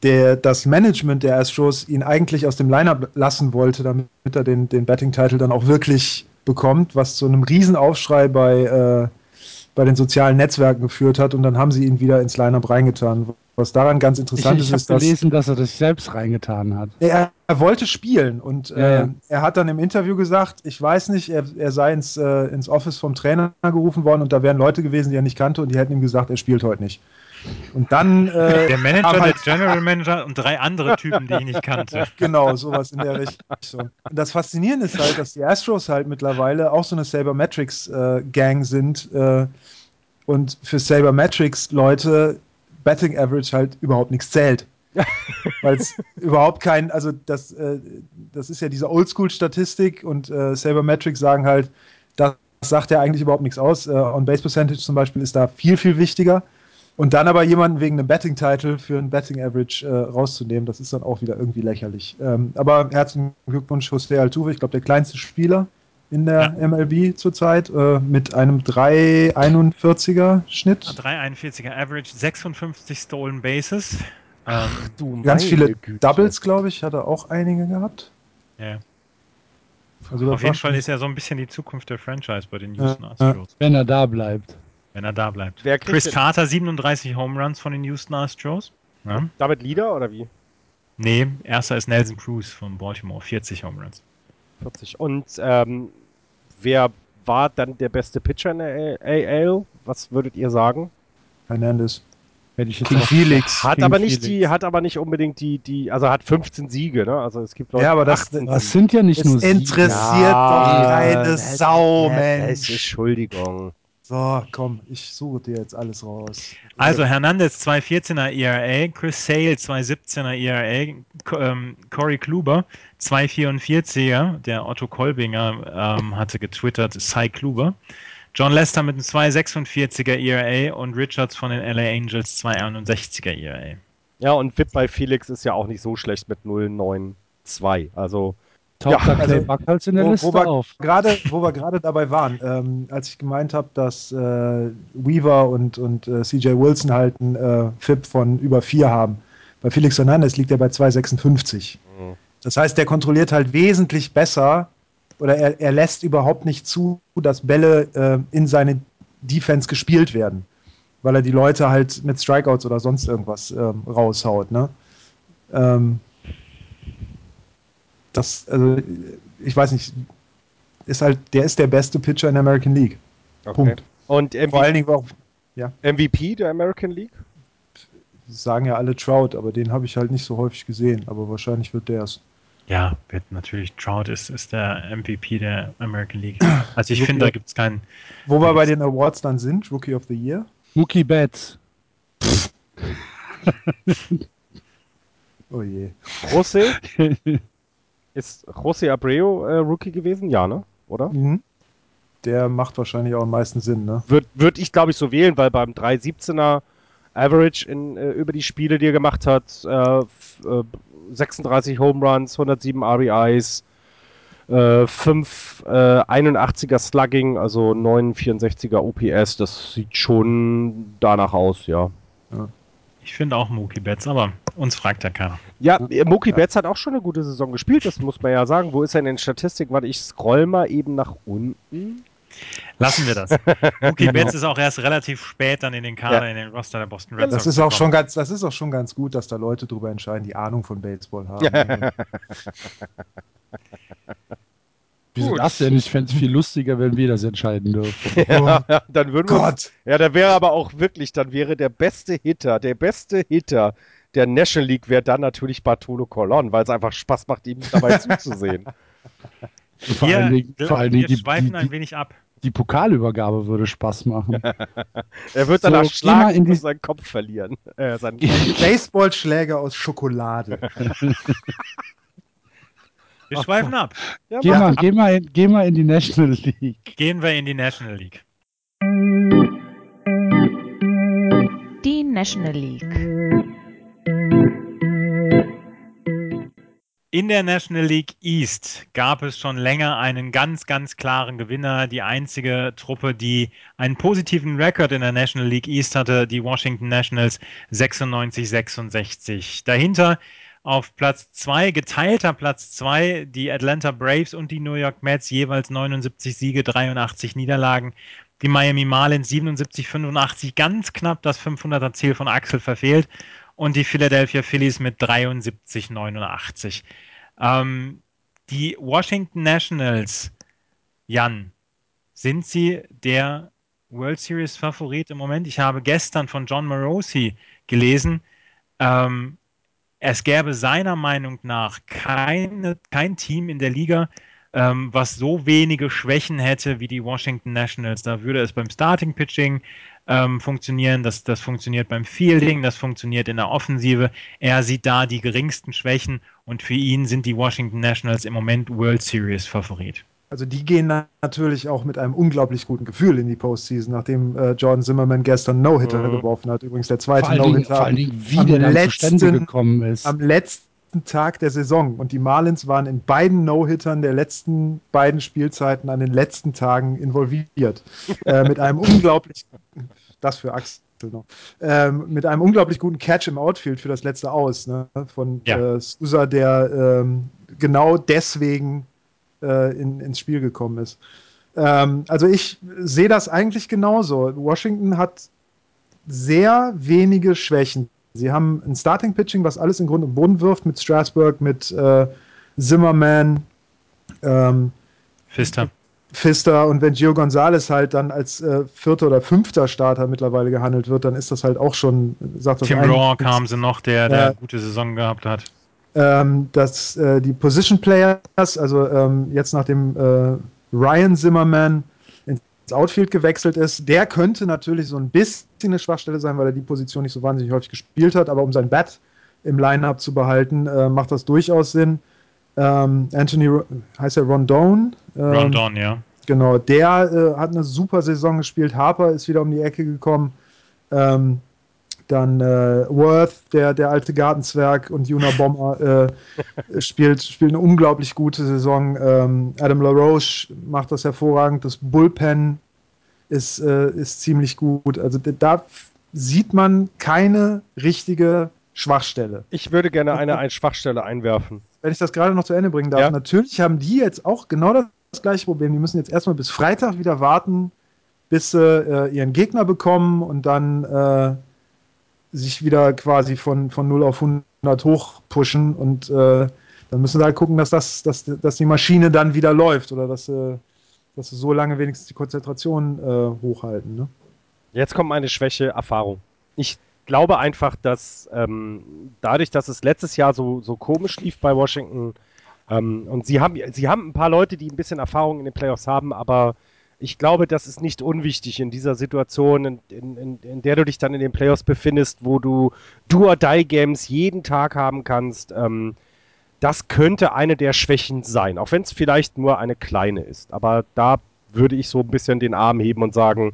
der, das Management der Astros ihn eigentlich aus dem Lineup lassen wollte, damit er den, den Betting Title dann auch wirklich bekommt, was zu einem Riesenaufschrei bei, äh, bei den sozialen Netzwerken geführt hat und dann haben sie ihn wieder ins Lineup reingetan. Was daran ganz
Ich,
interessant
ich
ist,
habe
ist, dass
gelesen, dass er das selbst reingetan hat.
er, er wollte spielen und
Ja,
äh,
ja.
er hat dann im Interview gesagt, ich weiß nicht, er, er sei ins, äh, ins Office vom Trainer gerufen worden und da wären Leute gewesen, die er nicht kannte und die hätten ihm gesagt, er spielt heute nicht. Und dann, äh,
Der Manager,
Aber-
der General Manager und drei andere Typen, die ich nicht kannte.
genau, sowas in der Richtung. Und das Faszinierende ist halt, dass die Astros halt mittlerweile auch so eine Sabermetrics-Gang sind äh, und für Sabermetrics-Leute Betting Average halt überhaupt nichts zählt. Weil es überhaupt kein, also das, äh, das ist ja diese Oldschool-Statistik und äh, Sabermetrics sagen halt, das sagt ja eigentlich überhaupt nichts aus. Äh, On-Base Percentage zum Beispiel ist da viel, viel wichtiger. Und dann aber jemanden wegen einem Betting-Title für ein Betting-Average äh, rauszunehmen, das ist dann auch wieder irgendwie lächerlich. Ähm, aber herzlichen Glückwunsch, José Altuve, ich glaube, der kleinste Spieler in der MLB zurzeit äh, mit einem 3,41er Schnitt.
341er Average, 56 Stolen Bases. Ähm,
Du
Ganz viele
Güte.
Doubles, glaube ich, hat er auch einige gehabt.
ja.
Also
Auf jeden Fall ist er so ein bisschen die Zukunft der Franchise bei den Houston
Ja,
Astros,
Wenn er da bleibt.
Wenn er da bleibt.
Wer
Chris
denn-
Carter, 37 Home Runs von den Houston Astros. Ja.
David Lieder oder wie?
Nee, erster ist Nelson Cruz von Baltimore, 40 Home Runs.
40. Und ähm, wer war dann der beste Pitcher in der AL? Was würdet ihr sagen?
Hernandez.
Hätte ich jetzt
King Felix.
Hat
King
aber nicht
Felix.
die, hat aber nicht unbedingt die, die, also hat 15 Siege, ne? Also es gibt Leute,
Ja, aber das-
18
Das sind ja nicht
Es
nur Siege.
interessiert
Ja,
doch keine Sau, Mensch.
Entschuldigung.
So, komm, ich suche dir jetzt alles raus.
Also Hernandez 214er ERA, Chris Sale 217er ERA, ähm, Corey Kluber 244er, der Otto Kolbinger ähm, hatte getwittert, Cy Kluber. John Lester mit einem 246er ERA und Richards von den LA Angels 261er ERA.
Ja, und VIP bei Felix ist ja auch nicht so schlecht mit 092. Also,
Taucht
Ja,
da
also,
Clay Buchholz in der
wo,
Liste
wo wir
auf.
gerade, wo wir gerade dabei waren, ähm, als ich gemeint habe, dass äh, Weaver und, und äh, CJ Wilson halt ein äh, FIP von über 4 haben. Bei Felix Hernandez liegt er bei 2,56. Das heißt, der kontrolliert halt wesentlich besser oder er, er lässt überhaupt nicht zu, dass Bälle äh, in seine Defense gespielt werden, weil er die Leute halt mit Strikeouts oder sonst irgendwas ähm, raushaut. Ne? Ähm, das, also, ich weiß nicht, ist halt, der ist der beste Pitcher in der American League.
okay.
Punkt.
Und
Vor allen
MVP,
Dingen auch
MVP der American League?
sagen ja alle Trout, aber den habe ich halt nicht so häufig gesehen. Aber wahrscheinlich wird der es.
Ja, wird natürlich. Trout ist, ist der MVP der American League. Also ich finde, da gibt es keinen.
Wo wir bei den Awards dann sind, Rookie of the Year.
Mookie Betts.
Oh je.
José? ist José Abreu äh, Rookie gewesen? Ja, ne? Oder?
Mhm. Der macht wahrscheinlich auch am meisten Sinn, ne?
Würde würd ich, glaube ich, so wählen, weil beim 317er Average in, äh, über die Spiele, die er gemacht hat, äh, f- äh, 36 Home Runs, 107 RBIs, äh, 5 äh, 81er Slugging, also 964er OPS, das sieht schon danach aus, ja.
Ich finde auch Mookie Betts, aber uns fragt ja keiner.
Ja, äh, Mookie Betts hat auch schon eine gute Saison gespielt, das muss man ja sagen. Wo ist er in den Statistiken? Warte, ich scroll mal eben nach unten.
Lassen wir das. Mookie Betts ist auch erst relativ spät dann in den Kader, in den Roster der Boston Red Sox.
Das ist auch schon ganz, das ist auch schon ganz gut, dass da Leute drüber entscheiden, die Ahnung von Baseball haben.
Wieso das denn? Ich fände es viel lustiger, wenn wir das entscheiden dürfen.
Ja, dann würden wir
Gott!
Ja, da wäre aber auch wirklich, dann wäre der beste Hitter, der beste Hitter der National League wäre dann natürlich Bartolo Colon, weil es einfach Spaß macht, ihm dabei zuzusehen.
Vor
Wir,
allen Dingen, vor allen
wir
Dingen die,
schweifen
die,
ein wenig ab.
die Pokalübergabe würde Spaß machen.
Er wird
So,
danach schlagen
in die-
und seinen Kopf verlieren. Äh, seinen
Baseballschläger aus Schokolade.
Wir schweifen ab.
ja,
Geh mal, geh, mal in, geh mal in die National League.
Gehen wir in die National League.
Die National League.
In der National League East gab es schon länger einen ganz, ganz klaren Gewinner. Die einzige Truppe, die einen positiven Rekord in der National League East hatte, die Washington Nationals 96-66. Dahinter auf Platz 2, geteilter Platz 2, die Atlanta Braves und die New York Mets, jeweils 79 Siege, 83 Niederlagen. Die Miami Marlins 77-85, ganz knapp das 500er Ziel von Axel verfehlt. Und die Philadelphia Phillies mit 73-89. Ähm, die Washington Nationals, Jan, sind sie der World Series Favorit im Moment? Ich habe gestern von John Morosi gelesen, ähm, es gäbe seiner Meinung nach keine, kein Team in der Liga, ähm, was so wenige Schwächen hätte wie die Washington Nationals. Da würde es beim Starting Pitching ähm, funktionieren, das, das funktioniert beim Fielding, das funktioniert in der Offensive. Er sieht da die geringsten Schwächen und für ihn sind die Washington Nationals im Moment World Series Favorit.
Also die gehen na- natürlich auch mit einem unglaublich guten Gefühl in die Postseason, nachdem äh, Jordan Zimmerman gestern No-Hitter
Mhm.
geworfen hat. Übrigens der zweite No-Hitter
vor allen Dingen, wie
am
der dann
letzten-
zustande gekommen ist.
am letzten Tag der Saison. Und die Marlins waren in beiden No-Hittern der letzten beiden Spielzeiten an den letzten Tagen involviert. äh, mit einem unglaublich, das für Axel noch, ähm, mit einem unglaublich guten Catch im Outfield für das letzte Aus ne? von
Ja.
äh, Sousa, der ähm, genau deswegen äh, in, ins Spiel gekommen ist. Ähm, also ich sehe das eigentlich genauso. Washington hat sehr wenige Schwächen. Sie haben ein Starting Pitching, was alles in Grund und Boden wirft, mit Strasburg, mit äh, Zimmerman, ähm,
Pfister.
Pfister und wenn Gio Gonzalez halt dann als äh, vierter oder fünfter Starter mittlerweile gehandelt wird, dann ist das halt auch schon, sagt
Tim Raw kam sie noch, der, der
Ja.
gute Saison gehabt hat.
Ähm, dass äh, die Position Players, also ähm, jetzt nachdem äh, Ryan Zimmerman ins Outfield gewechselt ist, der könnte natürlich so ein bisschen eine Schwachstelle sein, weil er die Position nicht so wahnsinnig häufig gespielt hat, aber um sein Bat im Line-Up zu behalten, äh, macht das durchaus Sinn. Ähm, Anthony, heißt er Rondone? Ähm,
Rondon, ja.
Genau, der äh, hat eine super Saison gespielt. Harper ist wieder um die Ecke gekommen. Ähm, dann äh, Worth, der, der alte Gartenzwerg und Juna Bomber äh, spielt, spielt eine unglaublich gute Saison. Ähm, Adam LaRoche macht das hervorragend. Das Bullpen ist, äh, ist ziemlich gut. Also da sieht man keine richtige Schwachstelle.
Ich würde gerne eine, eine Schwachstelle einwerfen.
Wenn ich das gerade noch zu Ende bringen darf,
Ja.
natürlich haben die jetzt auch genau das, das gleiche Problem. Die müssen jetzt erstmal bis Freitag wieder warten, bis sie äh, ihren Gegner bekommen und dann äh, sich wieder quasi von, von 0 auf 100 hochpushen und äh, dann müssen sie halt gucken, dass, das, dass, dass die Maschine dann wieder läuft oder dass, äh, dass sie so lange wenigstens die Konzentration äh, hochhalten. Ne?
Jetzt kommt meine Schwäche, Erfahrung. Ich glaube einfach, dass ähm, dadurch, dass es letztes Jahr so, so komisch lief bei Washington, ähm, und sie haben, sie haben ein paar Leute, die ein bisschen Erfahrung in den Playoffs haben, aber ich glaube, das ist nicht unwichtig in dieser Situation, in, in, in der du dich dann in den Playoffs befindest, wo du Do-or-Die-Games jeden Tag haben kannst. Ähm, das könnte eine der Schwächen sein, auch wenn es vielleicht nur eine kleine ist. Aber da würde ich so ein bisschen den Arm heben und sagen,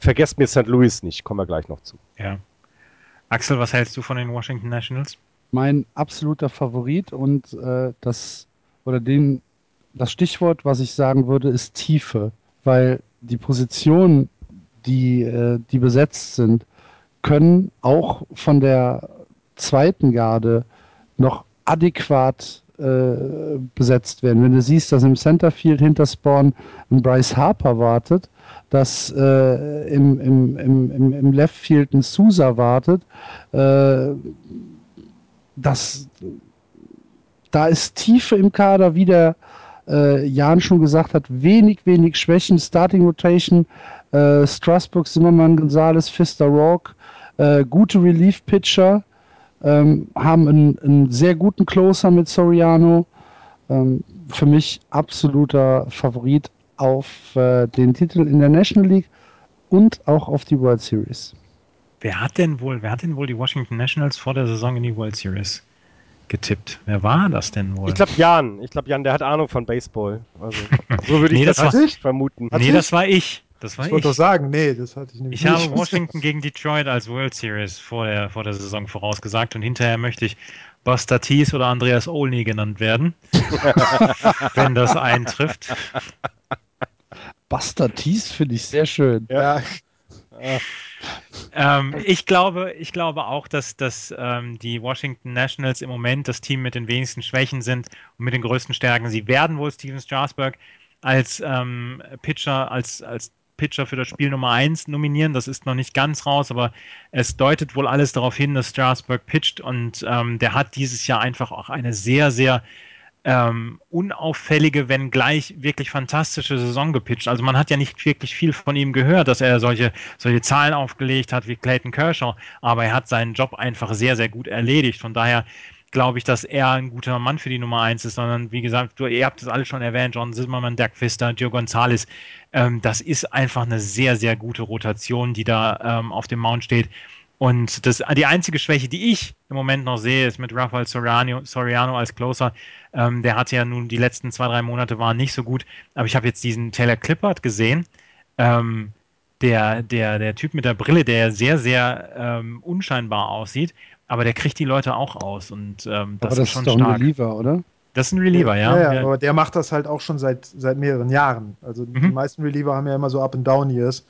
vergesst mir St. Louis nicht, kommen wir gleich noch zu.
Ja. Axel, was hältst du von den Washington Nationals?
Mein absoluter Favorit und äh, das oder den das Stichwort, was ich sagen würde, ist Tiefe, weil die Positionen, die, äh, die besetzt sind, können auch von der zweiten Garde noch adäquat äh, besetzt werden. Wenn du siehst, dass im Centerfield hinter Spawn ein Bryce Harper wartet, dass äh, im, im, im, im Left Field ein Sousa wartet, äh, dass da ist Tiefe im Kader, wie der äh, Jan schon gesagt hat, wenig, wenig Schwächen. Starting Rotation, äh, Strasburg, Zimmermann, Gonzalez, Pfister, Rock, äh, gute Relief-Pitcher, ähm, haben einen, einen, sehr guten Closer mit Soriano. Ähm, für mich absoluter Favorit auf äh, den Titel in der National League und auch auf die World Series.
Wer hat denn wohl, wer hat denn wohl die Washington Nationals vor der Saison in die World Series getippt? Wer war das denn wohl?
Ich glaube Jan. Ich glaube Jan, der hat Ahnung von Baseball. Also, so würde ich nee, das, das
war,
vermuten.
nee, ich? das war ich. Das war
ich. wollte doch sagen, nee, das hatte ich
nämlich Ich nicht. habe Washington gegen Detroit als World Series vor der, vor der Saison vorausgesagt und hinterher möchte ich Buster Tees oder Andreas Olney genannt werden, wenn das eintrifft.
Buster Tees finde ich sehr schön.
Ja.
Ähm, ich, glaube, ich glaube auch, dass, dass ähm, die Washington Nationals im Moment das Team mit den wenigsten Schwächen sind und mit den größten Stärken. Sie werden wohl Steven Strasberg als ähm, Pitcher, als, als Pitcher für das Spiel Nummer 1 nominieren. Das ist noch nicht ganz raus, aber es deutet wohl alles darauf hin, dass Strasburg pitcht und ähm, der hat dieses Jahr einfach auch eine sehr, sehr ähm, unauffällige, wenn gleich wirklich fantastische Saison gepitcht. Also man hat ja nicht wirklich viel von ihm gehört, dass er solche, solche Zahlen aufgelegt hat wie Clayton Kershaw, aber er hat seinen Job einfach sehr, sehr gut erledigt. Von daher glaube ich, dass er ein guter Mann für die Nummer 1 ist, sondern wie gesagt, du, ihr habt es alle schon erwähnt, John Zimmermann, Dirk Pfister, Joe Gonzalez. Ähm, das ist einfach eine sehr, sehr gute Rotation, die da ähm, auf dem Mount steht. Und das, die einzige Schwäche, die ich im Moment noch sehe, ist mit Rafael Soriano, Soriano als Closer. Ähm, der hatte ja nun die letzten zwei, drei Monate waren nicht so gut. Aber ich habe jetzt diesen Taylor Clippard gesehen. Ähm, der, der, der Typ mit der Brille, der sehr, sehr ähm, unscheinbar aussieht, aber der kriegt die Leute auch aus und ähm, das,
aber das
ist schon
ist doch
stark.
ein Reliever, oder?
Das ist ein Reliever, ja.
Ja, ja, aber der macht das halt auch schon seit, seit mehreren Jahren. Also mhm. die meisten Reliever haben ja immer so Up and Down Years.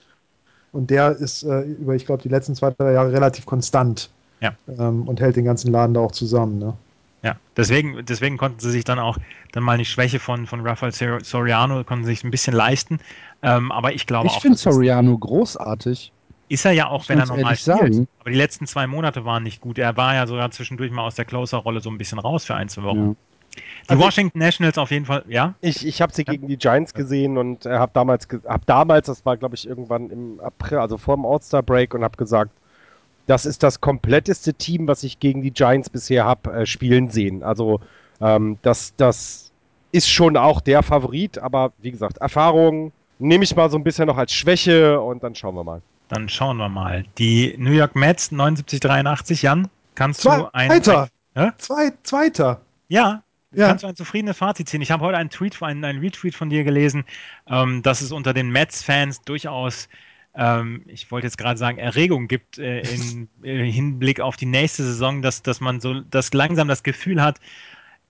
Und der ist äh, über, ich glaube, die letzten zwei, drei Jahre relativ konstant.
Ja.
Ähm, und hält den ganzen Laden da auch zusammen. Ne?
Ja, deswegen, deswegen konnten sie sich dann auch dann mal die Schwäche von, von Rafael Soriano, konnten sich ein bisschen leisten. Ähm, aber ich glaube
ich auch. Ich finde Soriano großartig.
Ist er ja auch, wenn er normal spielt. Sagen. Aber die letzten zwei Monate waren nicht gut. Er war ja sogar zwischendurch mal aus der Closer-Rolle so ein bisschen raus für ein, zwei Wochen. Ja. Die also Washington Nationals auf jeden Fall, ja?
Ich, ich habe sie gegen die Giants gesehen und äh, habe damals, hab damals, das war glaube ich irgendwann im April, also vor dem All-Star-Break und habe gesagt, das ist das kompletteste Team, was ich gegen die Giants bisher habe äh, spielen sehen. Also ähm, das, das ist schon auch der Favorit, aber wie gesagt, Erfahrung nehme ich mal so ein bisschen noch als Schwäche und dann schauen wir mal.
Dann schauen wir mal. Die New York Mets 7983, Jan, kannst
Zwei,
du ein.
Zweiter. Ein, Zwei, zweiter.
Ja, ja. Kannst du ein zufriedenes Fazit ziehen? Ich habe heute einen Tweet, einen, einen Retweet von dir gelesen, ähm, dass es unter den Mets-Fans durchaus, ähm, ich wollte jetzt gerade sagen, Erregung gibt äh, in, in äh, Hinblick auf die nächste Saison, dass, dass man so dass langsam das Gefühl hat,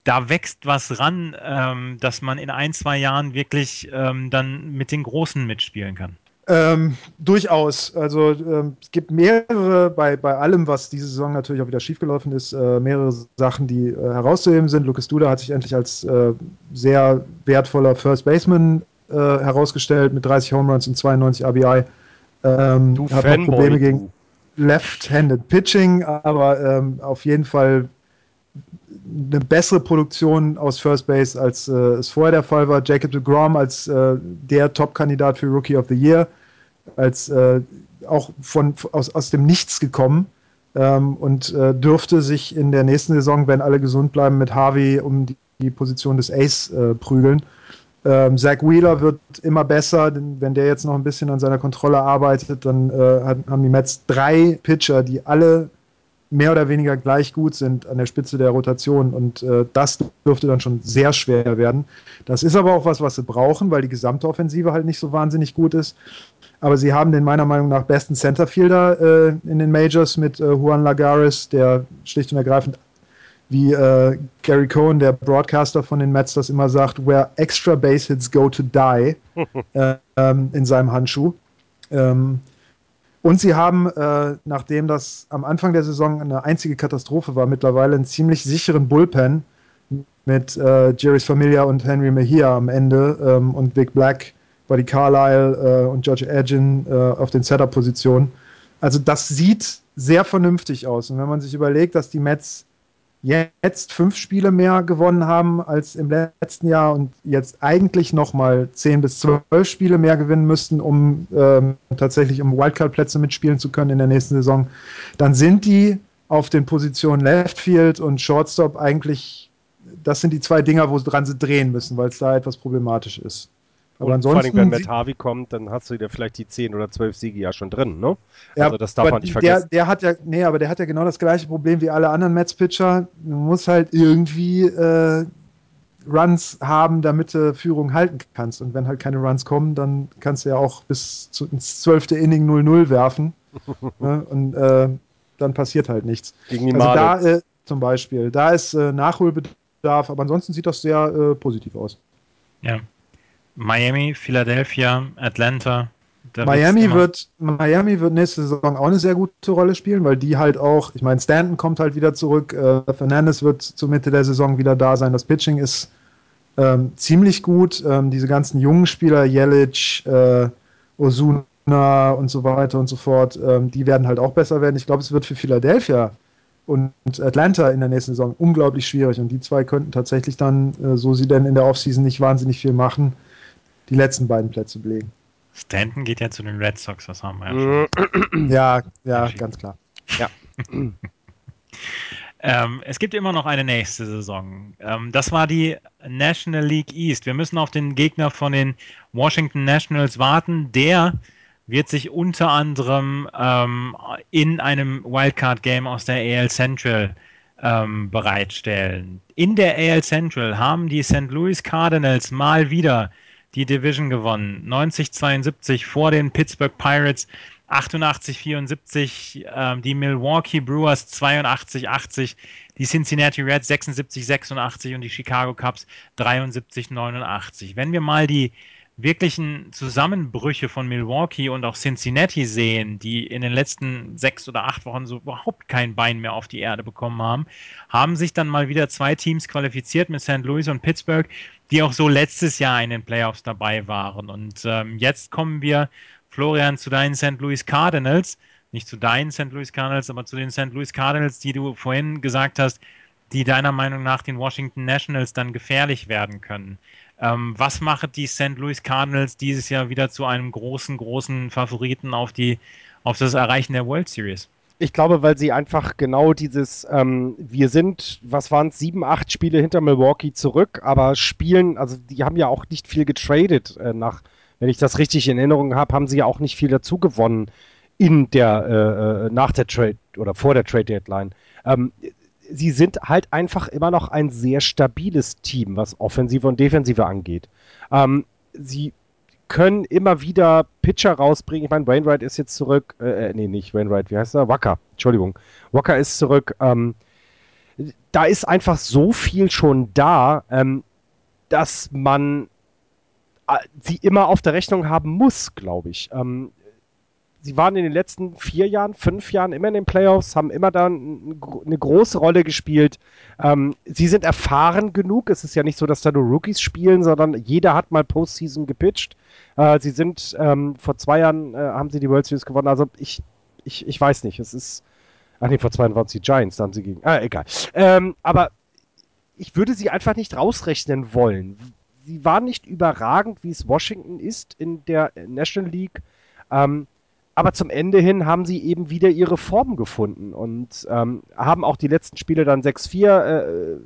da wächst was ran, ähm, dass man in ein, zwei Jahren wirklich ähm, dann mit den Großen mitspielen kann.
Ähm, durchaus. Also ähm, es gibt mehrere, bei, bei allem, was diese Saison natürlich auch wieder schiefgelaufen ist, äh, mehrere Sachen, die äh, herauszuheben sind. Lucas Duda hat sich endlich als äh, sehr wertvoller First Baseman äh, herausgestellt mit 30 Home Runs und 92 RBI. Ähm, du hat noch Probleme gegen Left-Handed Pitching, aber ähm, auf jeden Fall eine bessere Produktion aus First Base, als äh, es vorher der Fall war. Jacob de Grom als äh, der Top-Kandidat für Rookie of the Year als äh, auch von, aus, aus dem Nichts gekommen. ähm, und äh, dürfte sich in der nächsten Saison, wenn alle gesund bleiben, mit Harvey um die, die Position des Ace äh, prügeln. Ähm, Zach Wheeler wird immer besser, denn wenn der jetzt noch ein bisschen an seiner Kontrolle arbeitet, dann äh, haben die Mets drei Pitcher, die alle mehr oder weniger gleich gut sind an der Spitze der Rotation und äh, das dürfte dann schon sehr schwer werden. Das ist aber auch was, was sie brauchen, weil die gesamte Offensive halt nicht so wahnsinnig gut ist. Aber sie haben den meiner Meinung nach besten Centerfielder äh, in den Majors mit äh, Juan Lagares, der schlicht und ergreifend, wie äh, Gary Cohen, der Broadcaster von den Mets, das immer sagt, where extra base hits go to die, äh, ähm, in seinem Handschuh. Ähm, und sie haben, äh, nachdem das am Anfang der Saison eine einzige Katastrophe war, mittlerweile einen ziemlich sicheren Bullpen mit äh, Jerry's Familia und Henry Mejia am Ende ähm, und Vic Black, Buddy Carlisle äh, und George Edgin äh, auf den Setup-Positionen. Also das sieht sehr vernünftig aus. Und wenn man sich überlegt, dass die Mets jetzt fünf Spiele mehr gewonnen haben als im letzten Jahr und jetzt eigentlich nochmal zehn bis zwölf Spiele mehr gewinnen müssten, um ähm, tatsächlich um Wildcard-Plätze mitspielen zu können in der nächsten Saison, dann sind die auf den Positionen Left Field und Shortstop eigentlich, das sind die zwei Dinger, wo sie dran sie drehen müssen, weil es da etwas problematisch ist.
Aber und vor allem, wenn Matt Harvey kommt, dann hast du ja vielleicht die 10 oder 12 Siege ja schon drin, ne?
Ja, also das darf man nicht vergessen. Der, der, hat ja, nee, aber der hat ja genau das gleiche Problem wie alle anderen Mets-Pitcher. Du musst halt irgendwie äh, Runs haben, damit du Führung halten kannst. Und wenn halt keine Runs kommen, dann kannst du ja auch bis zu, ins zwölfte Inning 0-0 werfen. ne? Und äh, dann passiert halt nichts.
Gegen die
also da äh, zum Beispiel, da ist äh, Nachholbedarf, aber ansonsten sieht das sehr äh, positiv aus.
Ja. Miami, Philadelphia, Atlanta.
Miami wird, Miami wird nächste Saison auch eine sehr gute Rolle spielen, weil die halt auch, ich meine, Stanton kommt halt wieder zurück, äh, Fernandes wird zur Mitte der Saison wieder da sein, das Pitching ist ähm, ziemlich gut, ähm, diese ganzen jungen Spieler, Jelic, äh, Osuna und so weiter und so fort, ähm, die werden halt auch besser werden. Ich glaube, es wird für Philadelphia und Atlanta in der nächsten Saison unglaublich schwierig und die zwei könnten tatsächlich dann, äh, so sie denn in der Offseason nicht wahnsinnig viel machen, die letzten beiden Plätze belegen.
Stanton geht ja zu den Red Sox, das haben wir ja
schon. Ja, ja, ganz klar.
Ja.
ähm, es gibt immer noch eine nächste Saison. Ähm, das war die National League East. Wir müssen auf den Gegner von den Washington Nationals warten. Der wird sich unter anderem ähm, in einem Wildcard-Game aus der AL Central ähm, bereitstellen. In der AL Central haben die St. Louis Cardinals mal wieder die Division gewonnen. 90-72 vor den Pittsburgh Pirates, 88-74 äh, die Milwaukee Brewers 82-80, die Cincinnati Reds 76-86 und die Chicago Cubs 73-89. Wenn wir mal die wirklichen Zusammenbrüche von Milwaukee und auch Cincinnati sehen, die in den letzten sechs oder acht Wochen so überhaupt kein Bein mehr auf die Erde bekommen haben, haben sich dann mal wieder zwei Teams qualifiziert mit St. Louis und Pittsburgh, die auch so letztes Jahr in den Playoffs dabei waren. Und ähm, jetzt kommen wir, Florian, zu deinen St. Louis Cardinals. Nicht zu deinen St. Louis Cardinals, aber zu den St. Louis Cardinals, die du vorhin gesagt hast, die deiner Meinung nach den Washington Nationals dann gefährlich werden können. Ähm, was macht die St. Louis Cardinals dieses Jahr wieder zu einem großen, großen Favoriten auf, die, auf das Erreichen der World Series?
Ich glaube, weil sie einfach genau dieses, ähm, wir sind, was waren es, sieben, acht Spiele hinter Milwaukee zurück, aber spielen, also die haben ja auch nicht viel getradet äh, nach, wenn ich das richtig in Erinnerung habe, haben sie ja auch nicht viel dazu gewonnen in der, äh, äh, nach der Trade oder vor der Trade Deadline. Ähm, sie sind halt einfach immer noch ein sehr stabiles Team, was Offensive und Defensive angeht. Ähm, sie können immer wieder Pitcher rausbringen. Ich meine, Wainwright ist jetzt zurück. Äh, äh, nee, nicht Wainwright, wie heißt er? Wacker, Entschuldigung. Wacker ist zurück. Ähm, da ist einfach so viel schon da, ähm, dass man äh, sie immer auf der Rechnung haben muss, glaube ich. Ähm, sie waren in den letzten vier Jahren, fünf Jahren immer in den Playoffs, haben immer da eine große Rolle gespielt. Ähm, sie sind erfahren genug. Es ist ja nicht so, dass da nur Rookies spielen, sondern jeder hat mal Postseason gepitcht. Äh, sie sind ähm, vor zwei Jahren äh, haben sie die World Series gewonnen. Also ich, ich, ich weiß nicht. Es ist. Ach nee, vor zwei Jahren waren es die Giants, da haben sie gegen. Ah, egal. Ähm, aber ich würde sie einfach nicht rausrechnen wollen. Sie waren nicht überragend, wie es Washington ist in der National League. Ähm, aber zum Ende hin haben sie eben wieder ihre Form gefunden und ähm, haben auch die letzten Spiele dann 6-4 äh,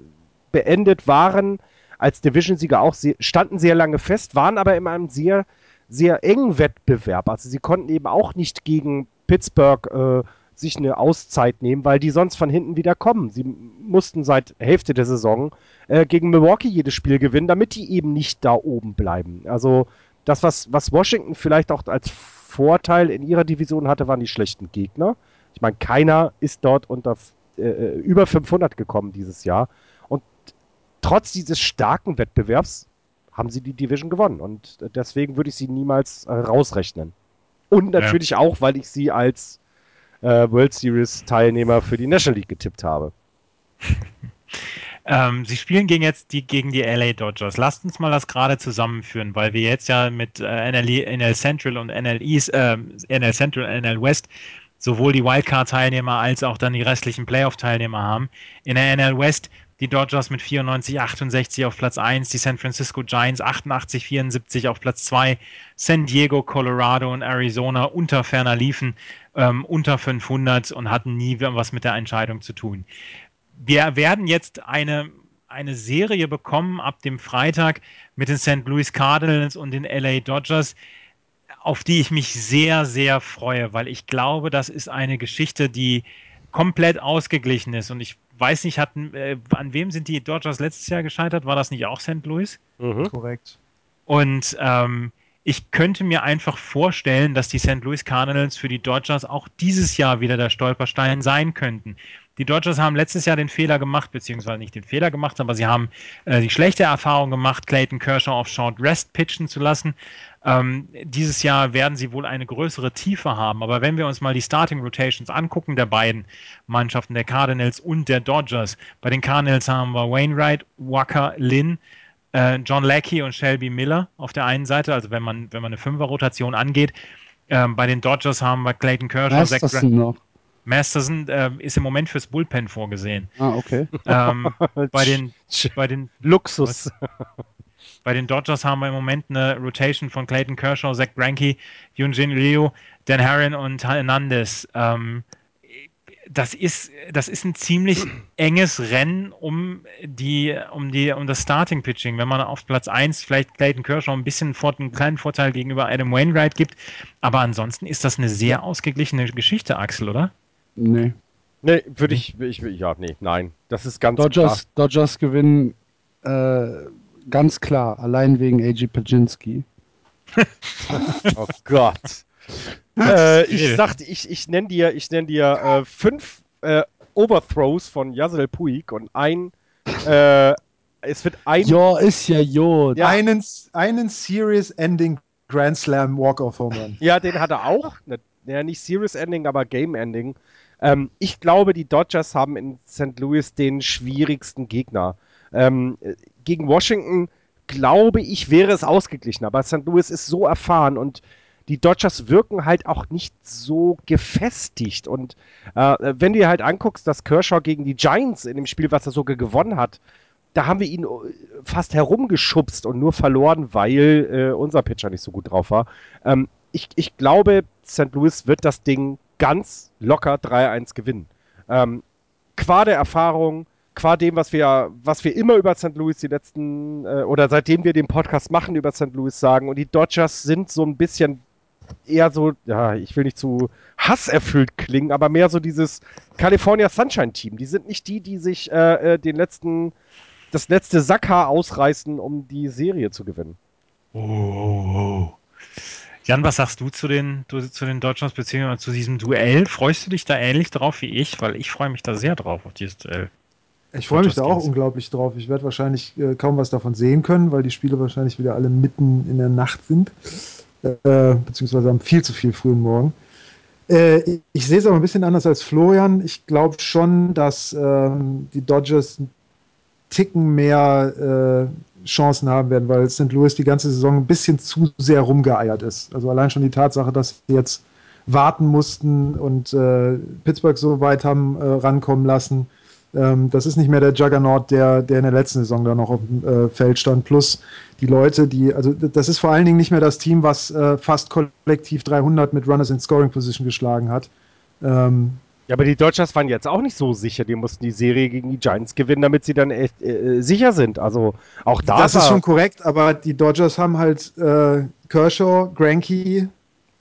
beendet, waren als Division-Sieger auch, standen sehr lange fest, waren aber in einem sehr, sehr engen Wettbewerb. Also sie konnten eben auch nicht gegen Pittsburgh äh, sich eine Auszeit nehmen, weil die sonst von hinten wieder kommen. Sie mussten seit Hälfte der Saison äh, gegen Milwaukee jedes Spiel gewinnen, damit die eben nicht da oben bleiben. Also das, was, was Washington vielleicht auch als Vorteil in ihrer Division hatte, waren die schlechten Gegner. Ich meine, keiner ist dort unter äh, äh über 500 gekommen dieses Jahr. Und trotz dieses starken Wettbewerbs haben sie die Division gewonnen. Und deswegen würde ich sie niemals äh, rausrechnen. Und natürlich ja. auch, weil ich sie als äh, World Series Teilnehmer für die National League getippt habe.
Ähm, sie spielen gegen jetzt die, gegen die LA Dodgers. Lasst uns mal das gerade zusammenführen, weil wir jetzt ja mit äh, NL, NL Central und NL East, äh, NL Central und NL West sowohl die Wildcard-Teilnehmer als auch dann die restlichen Playoff-Teilnehmer haben. In der NL West die Dodgers mit 94, 68 auf Platz 1, die San Francisco Giants 88, 74 auf Platz 2, San Diego, Colorado und Arizona unter ferner liefen ähm, unter 500 und hatten nie was mit der Entscheidung zu tun. Wir werden jetzt eine, eine Serie bekommen ab dem Freitag mit den St. Louis Cardinals und den LA Dodgers, auf die ich mich sehr, sehr freue, weil ich glaube, das ist eine Geschichte, die komplett ausgeglichen ist. Und ich weiß nicht, hatten, äh, an wem sind die Dodgers letztes Jahr gescheitert? War das nicht auch St. Louis?
Mhm. Korrekt.
Und ähm, ich könnte mir einfach vorstellen, dass die St. Louis Cardinals für die Dodgers auch dieses Jahr wieder der Stolperstein sein könnten. Die Dodgers haben letztes Jahr den Fehler gemacht, beziehungsweise nicht den Fehler gemacht, aber sie haben äh, die schlechte Erfahrung gemacht, Clayton Kershaw auf Short Rest pitchen zu lassen. Ähm, dieses Jahr werden sie wohl eine größere Tiefe haben. Aber wenn wir uns mal die Starting Rotations angucken der beiden Mannschaften, der Cardinals und der Dodgers, bei den Cardinals haben wir Wainwright, Walker, Lynn, äh, John Lackey und Shelby Miller auf der einen Seite, also wenn man, wenn man eine Fünfer-Rotation angeht. Ähm, bei den Dodgers haben wir Clayton Kershaw,
Masterson noch.
Masterson äh, ist im Moment fürs Bullpen vorgesehen.
Ah, okay.
Ähm, bei den, bei den
Luxus.
bei den Dodgers haben wir im Moment eine Rotation von Clayton Kershaw, Zach Branke, Yunjin Liu, Dan Herron und Hernandez. Ähm, das ist, das ist ein ziemlich enges Rennen um die, um die, um das Starting Pitching. Wenn man auf Platz 1 vielleicht Clayton Kershaw ein bisschen vor, einen kleinen Vorteil gegenüber Adam Wainwright gibt. Aber ansonsten ist das eine sehr ausgeglichene Geschichte, Axel, oder?
Nee.
Nee, würde ich, ich, ja, nee, nein. Das ist ganz
Dodgers, klar. Dodgers gewinnen äh, ganz klar, allein wegen AJ Pajinski.
oh Gott. äh, ich sagte, ich, ich nenne dir, ich nenn dir äh, fünf äh, Overthrows von Yasel Puig und ein äh, es wird ein.
Ja, ist ja Jod.
Ja. Einen, einen Serious Ending Grand Slam Walk-Off Home Run.
Ja, den hat er auch. Ne, ja, nicht Serious Ending, aber Game Ending. Ähm, ich glaube, die Dodgers haben in St. Louis den schwierigsten Gegner. Ähm, gegen Washington, glaube ich, wäre es ausgeglichen. Aber St. Louis ist so erfahren und die Dodgers wirken halt auch nicht so gefestigt. Und äh, wenn du dir halt anguckst, dass Kershaw gegen die Giants in dem Spiel, was er sogar gewonnen hat, da haben wir ihn äh, fast herumgeschubst und nur verloren, weil äh, unser Pitcher nicht so gut drauf war. Ähm, ich, ich glaube, St. Louis wird das Ding ganz locker 3-1 gewinnen. Ähm, qua der Erfahrung, qua dem, was wir, was wir immer über St. Louis die letzten, äh, oder seitdem wir den Podcast machen über St. Louis sagen. Und die Dodgers sind so ein bisschen eher so, ja, ich will nicht zu hasserfüllt klingen, aber mehr so dieses California Sunshine Team. Die sind nicht die, die sich äh, äh, den letzten, das letzte Sackhaar ausreißen, um die Serie zu gewinnen.
Oh. Jan, was sagst du zu den, du, zu den Deutschlands beziehungsweise zu diesem Duell? Freust du dich da ähnlich drauf wie ich? Weil ich freue mich da sehr drauf auf dieses Duell.
Ich freue mich da auch unglaublich drauf. Ich werde wahrscheinlich äh, kaum was davon sehen können, weil die Spiele wahrscheinlich wieder alle mitten in der Nacht sind äh, beziehungsweise am viel zu viel frühen Morgen. Äh, ich, ich sehe es aber ein bisschen anders als Florian. Ich glaube schon, dass ähm, die Dodgers einen Ticken mehr äh, Chancen haben werden, weil St. Louis die ganze Saison ein bisschen zu sehr rumgeeiert ist. Also allein schon die Tatsache, dass sie jetzt warten mussten und äh, Pittsburgh so weit haben äh, rankommen lassen, Ähm, das ist nicht mehr der Juggernaut, der, der in der letzten Saison da noch auf dem äh, Feld stand. Plus die Leute, die, also das ist vor allen Dingen nicht mehr das Team, was äh, fast kollektiv 300 mit Runners in Scoring Position geschlagen hat. Ähm,
ja, aber die Dodgers waren jetzt auch nicht so sicher. Die mussten die Serie gegen die Giants gewinnen, damit sie dann echt äh, sicher sind. Also auch da.
Das ist schon korrekt, aber die Dodgers haben halt äh, Kershaw, Granky,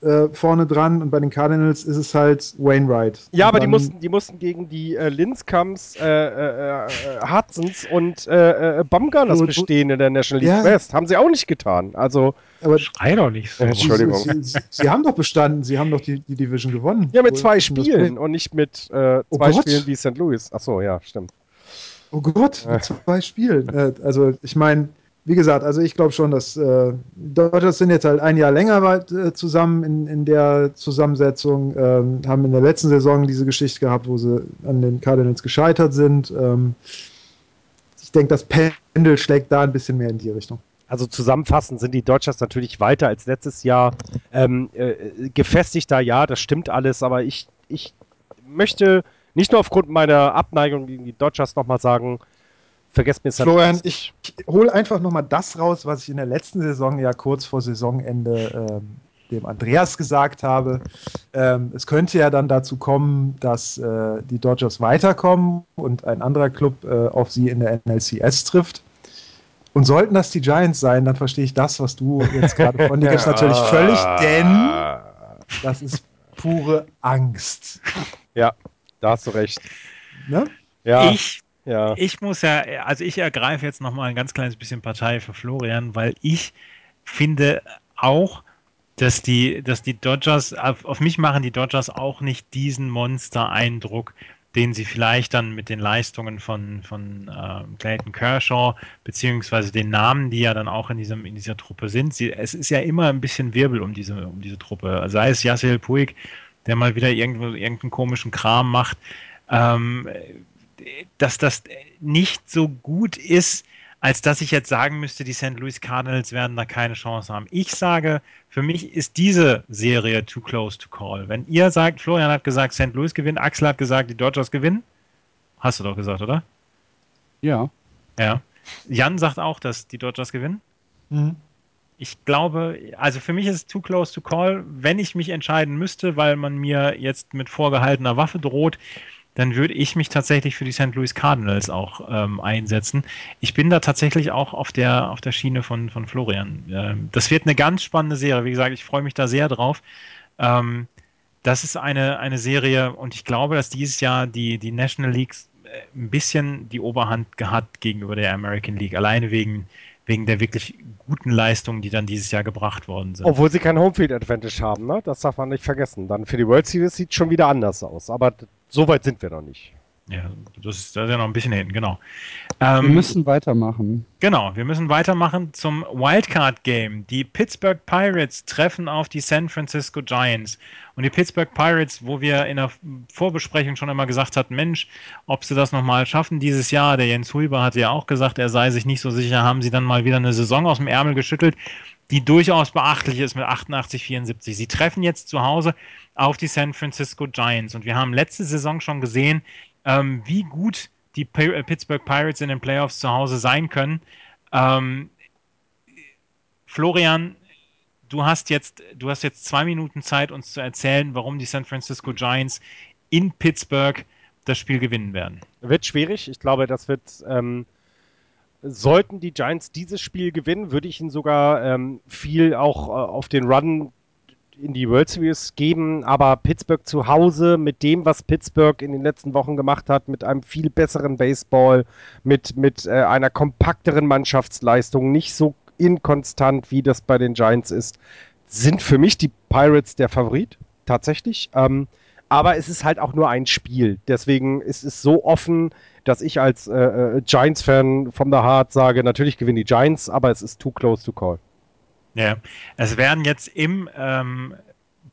äh, vorne dran und bei den Cardinals ist es halt Wainwright.
Ja,
und
aber die mussten, die mussten gegen die äh, Linscams, äh, äh, äh, Hudsons und äh, äh, Bumgarners
So,
bestehen in der National League
Ja.
West. Haben sie auch nicht getan. Also,
Aber
Schrei doch nicht so.
Entschuldigung.
Sie, sie, sie haben doch bestanden, sie haben doch die, die Division gewonnen.
ja, mit zwei Spielen und nicht mit äh,
Oh
zwei
Gott.
Spielen wie St. Louis. Achso, ja, stimmt.
Oh Gott, mit zwei Spielen. Äh, also ich meine, wie gesagt, also ich glaube schon, dass äh, Dodgers sind jetzt halt ein Jahr länger weit, äh, zusammen in, in der Zusammensetzung, ähm, haben in der letzten Saison diese Geschichte gehabt, wo sie an den Cardinals gescheitert sind. Ähm, ich denke, das Pendel schlägt da ein bisschen mehr in die Richtung.
Also zusammenfassend sind die Dodgers natürlich weiter als letztes Jahr. Ähm, äh, gefestigter, ja, das stimmt alles, aber ich, ich möchte nicht nur aufgrund meiner Abneigung gegen die Dodgers nochmal sagen, vergesst mir St.
Florian, ich, ich hole einfach nochmal das raus, was ich in der letzten Saison ja kurz vor Saisonende ähm, dem Andreas gesagt habe. Ähm, es könnte ja dann dazu kommen, dass äh, die Dodgers weiterkommen und ein anderer Club äh, auf sie in der NLCS trifft. Und sollten das die Giants sein, dann verstehe ich das, was du jetzt gerade von dir gibst, natürlich völlig, denn das ist pure Angst.
Ja, da hast du recht.
Ne?
Ja,
Ich
ja.
Ich muss ja, also ich ergreife jetzt nochmal ein ganz kleines bisschen Partei für Florian, weil ich finde auch, dass die, dass die Dodgers, auf, auf mich machen die Dodgers auch nicht diesen Monster-Eindruck, den sie vielleicht dann mit den Leistungen von, von ähm, Clayton Kershaw, beziehungsweise den Namen, die ja dann auch in, diesem, in dieser Truppe sind. Sie, es ist ja immer ein bisschen Wirbel um diese, um diese Truppe. Sei es Yasiel Puig, der mal wieder irgendwo, irgendeinen komischen Kram macht. Ähm, dass das nicht so gut ist, als dass ich jetzt sagen müsste, die St. Louis Cardinals werden da keine Chance haben. Ich sage, für mich ist diese Serie too close to call. Wenn ihr sagt, Florian hat gesagt, St. Louis gewinnt, Axel hat gesagt, die Dodgers gewinnen, hast du doch gesagt, oder?
Ja.
Ja. Jan sagt auch, dass die Dodgers gewinnen.
Mhm.
Ich glaube, also für mich ist es too close to call. Wenn ich mich entscheiden müsste, weil man mir jetzt mit vorgehaltener Waffe droht, dann würde ich mich tatsächlich für die St. Louis Cardinals auch ähm, einsetzen. Ich bin da tatsächlich auch auf der, auf der Schiene von, von Florian. Ähm, das wird eine ganz spannende Serie. Wie gesagt, ich freue mich da sehr drauf. Ähm, das ist eine, eine Serie und ich glaube, dass dieses Jahr die, die National Leagues äh, ein bisschen die Oberhand hat gegenüber der American League. Alleine wegen, wegen der wirklich guten Leistungen, die dann dieses Jahr gebracht worden sind.
Obwohl sie kein Homefield Advantage haben, ne? Das darf man nicht vergessen. Dann für die World Series sieht schon wieder anders aus. Aber so weit sind wir noch nicht.
Ja, das ist, das ist ja noch ein bisschen hinten, genau.
Wir
Ähm,
müssen weitermachen.
Genau, wir müssen weitermachen zum Wildcard-Game. Die Pittsburgh Pirates treffen auf die San Francisco Giants. Und die Pittsburgh Pirates, wo wir in der Vorbesprechung schon immer gesagt hatten, Mensch, ob sie das nochmal schaffen dieses Jahr, der Jens Huber hatte ja auch gesagt, er sei sich nicht so sicher, haben sie dann mal wieder eine Saison aus dem Ärmel geschüttelt, die durchaus beachtlich ist mit 88, 74. Sie treffen jetzt zu Hause auf die San Francisco Giants. Und wir haben letzte Saison schon gesehen, ähm, wie gut die äh, Pittsburgh Pirates in den Playoffs zu Hause sein können. Ähm, Florian, du hast jetzt, du hast jetzt zwei Minuten Zeit, uns zu erzählen, warum die San Francisco Giants in Pittsburgh das Spiel gewinnen werden.
Wird schwierig. Ich glaube, das wird. Ähm, sollten die Giants dieses Spiel gewinnen, würde ich ihnen sogar ähm, viel auch äh, auf den Run in die World Series geben. Aber Pittsburgh zu Hause mit dem, was Pittsburgh in den letzten Wochen gemacht hat, mit einem viel besseren Baseball, mit, mit äh, einer kompakteren Mannschaftsleistung, nicht so inkonstant, wie das bei den Giants ist, sind für mich die Pirates der Favorit. Tatsächlich. Ähm, aber es ist halt auch nur ein Spiel. Deswegen ist es so offen, dass ich als äh, äh, Giants-Fan from the Heart sage, natürlich gewinnen die Giants, aber es ist too close to call.
Ja, es werden jetzt im ähm,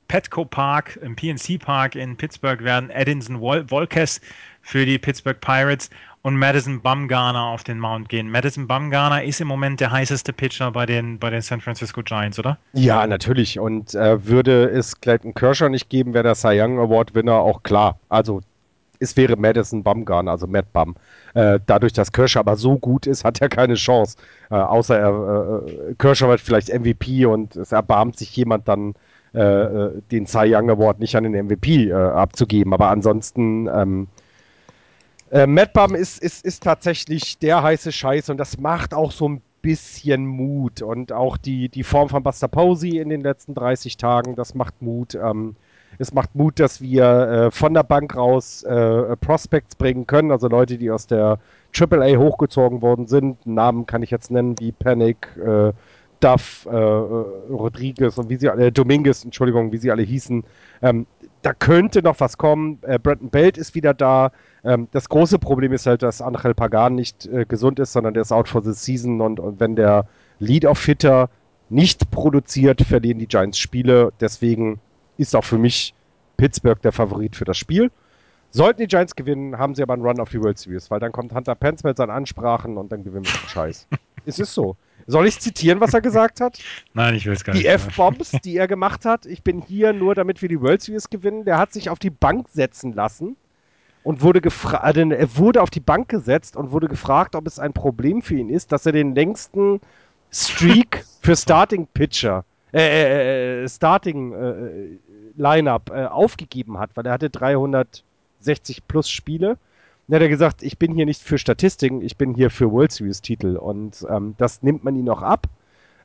Petco Park, im PNC Park in Pittsburgh werden Edinson Wol Volkes für die Pittsburgh Pirates und Madison Bumgarner auf den Mount gehen. Madison Bumgarner ist im Moment der heißeste Pitcher bei den, bei den San Francisco Giants, oder?
Ja, natürlich. Und äh, würde es Clayton Kershaw nicht geben, wäre der Cy Young Award-Winner auch klar. Also es wäre Madison Bumgarner, also Matt Bum. Äh, dadurch, dass Kershaw aber so gut ist, hat er keine Chance. Äh, außer er, äh, Kershaw wird vielleicht MVP und es erbarmt sich jemand dann, äh, äh, den Cy Young Award nicht an den MVP äh, abzugeben. Aber ansonsten, ähm, äh, Matt Bum ist, ist, ist tatsächlich der heiße Scheiß und das macht auch so ein bisschen Mut. Und auch die, die Form von Buster Posey in den letzten 30 Tagen, das macht Mut. Ähm, es macht Mut, dass wir äh, von der Bank raus äh, Prospects bringen können, also Leute, die aus der AAA hochgezogen worden sind. Namen kann ich jetzt nennen wie Panic, äh, Duff, äh, Rodriguez und wie sie alle, Dominguez, Entschuldigung, wie sie alle hießen. Ähm, da könnte noch was kommen. Äh, Brandon Belt ist wieder da. Ähm, das große Problem ist halt, dass Angel Pagan nicht äh, gesund ist, sondern der ist out for the season und, und wenn der Lead-Off-Hitter nicht produziert, verlieren die Giants Spiele. Deswegen ist auch für mich Pittsburgh der Favorit für das Spiel. Sollten die Giants gewinnen, haben sie aber einen Run auf die World Series, weil dann kommt Hunter Pence mit seinen Ansprachen und dann gewinnen wir den Scheiß. es ist so. Soll ich zitieren, was er gesagt hat?
Nein, ich will es gar
Die
nicht.
F-Bombs, die er gemacht hat. Ich bin hier nur, damit wir die World Series gewinnen. Der hat sich auf die Bank setzen lassen und wurde gefragt, er wurde auf die Bank gesetzt und wurde gefragt, ob es ein Problem für ihn ist, dass er den längsten Streak für Starting Pitcher, äh, äh, äh, Starting äh, Lineup äh, aufgegeben hat, weil er hatte 360 plus Spiele. Dann hat er gesagt, ich bin hier nicht für Statistiken, ich bin hier für World Series Titel und ähm, das nimmt man ihn auch ab.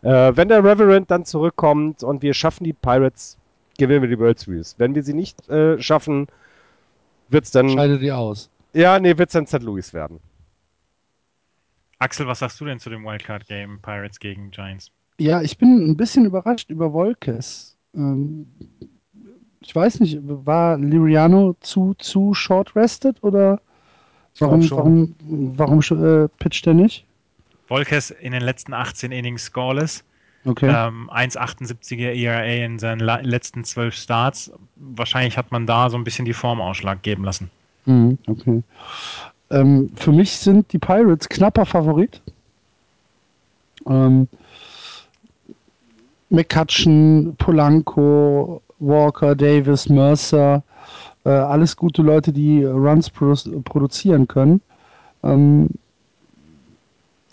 Äh, wenn der Reverend dann zurückkommt und wir schaffen die Pirates, gewinnen wir die World Series. Wenn wir sie nicht äh, schaffen, wird's dann,
Scheidet die aus.
ja, nee, wird's dann St. Louis werden.
Axel, was sagst du denn zu dem Wildcard-Game Pirates gegen Giants?
Ja, ich bin ein bisschen überrascht über Wolkes. Ähm, ich weiß nicht, war Liriano zu, zu short rested oder warum, warum, warum äh, pitcht er nicht?
Volkes in den letzten 18 Innings scoreless.
Okay.
Ähm, 1,78er ERA in seinen letzten 12 Starts. Wahrscheinlich hat man da so ein bisschen die Form Ausschlag geben lassen.
Mhm, okay. Ähm, für mich sind die Pirates knapper Favorit. Ähm, McCutcheon, Polanco, Walker, Davis, Mercer, äh, alles gute Leute, die Runs produ produzieren können. Ähm,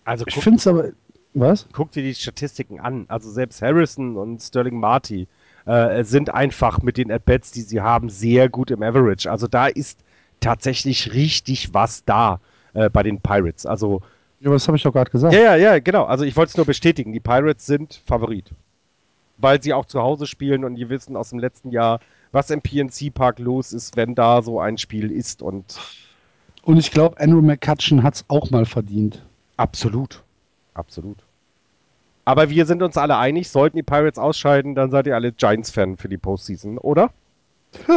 Also
ich
guck,
finde es aber. Was?
guck dir die Statistiken an. Also selbst Harrison und Sterling Marty äh, sind einfach mit den At-Bats, die sie haben, sehr gut im Average. Also da ist tatsächlich richtig was da äh, bei den Pirates. Also
Ja, aber das habe ich doch gerade gesagt.
Ja, ja, ja, genau. Also ich wollte es nur bestätigen. Die Pirates sind Favorit. Weil sie auch zu Hause spielen und die wissen aus dem letzten Jahr, was im PNC Park los ist, wenn da so ein Spiel ist. Und
Und ich glaube, Andrew McCutcheon hat es auch mal verdient.
absolut. Absolut. Aber wir sind uns alle einig, sollten die Pirates ausscheiden, dann seid ihr alle Giants-Fan für die Postseason, oder?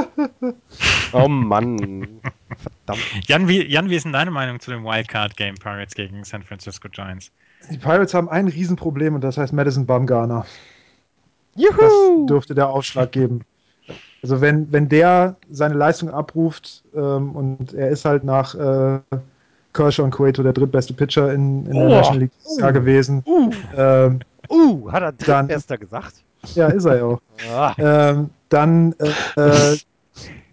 oh Mann. Verdammt.
Jan wie, Jan, wie ist denn deine Meinung zu dem Wildcard-Game Pirates gegen San Francisco Giants?
Die Pirates haben ein Riesenproblem und das heißt Madison Bumgarner. Das
Juhu!
dürfte der Aufschlag geben. Also wenn, wenn der seine Leistung abruft ähm, und er ist halt nach äh, Kershaw und Cueto der drittbeste Pitcher in, in der
Oh.
National League dieses Jahr gewesen. Ähm,
Uh, hat er
Dann-
Drittbester gesagt?
ja, ist er ja auch.
Ah.
ähm, dann, äh, äh,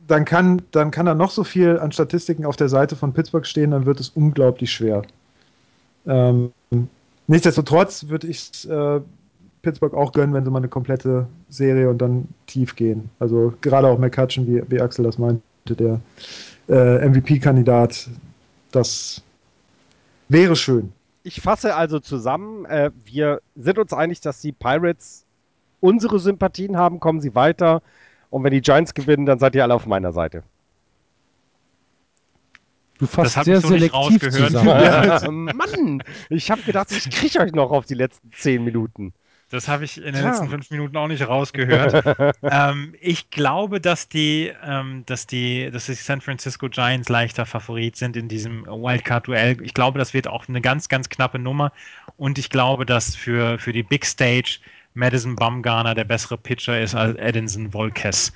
dann, kann, dann kann da noch so viel an Statistiken auf der Seite von Pittsburgh stehen, dann wird es unglaublich schwer. Ähm, nichtsdestotrotz würde ich äh, Pittsburgh auch gönnen, wenn sie mal eine komplette Serie und dann tief gehen. Also gerade auch McCutcheon, wie, wie Axel das meinte, der äh, MVP-Kandidat, das wäre schön.
Ich fasse also zusammen, äh, wir sind uns einig, dass die Pirates unsere Sympathien haben, kommen sie weiter. Und wenn die Giants gewinnen, dann seid ihr alle auf meiner Seite.
Du fasst
hab
sehr
ich so
selektiv zusammen.
Ja, Mann, ich habe gedacht, ich kriege euch noch auf die letzten zehn Minuten.
Das habe ich in den
Ja.
letzten fünf Minuten auch nicht rausgehört. ähm, ich glaube, dass die, ähm, dass die, dass die San Francisco Giants leichter Favorit sind in diesem Wildcard-Duell. Ich glaube, das wird auch eine ganz, ganz knappe Nummer. Und ich glaube, dass für, für die Big Stage Madison Bumgarner der bessere Pitcher ist als Edinson Volquez.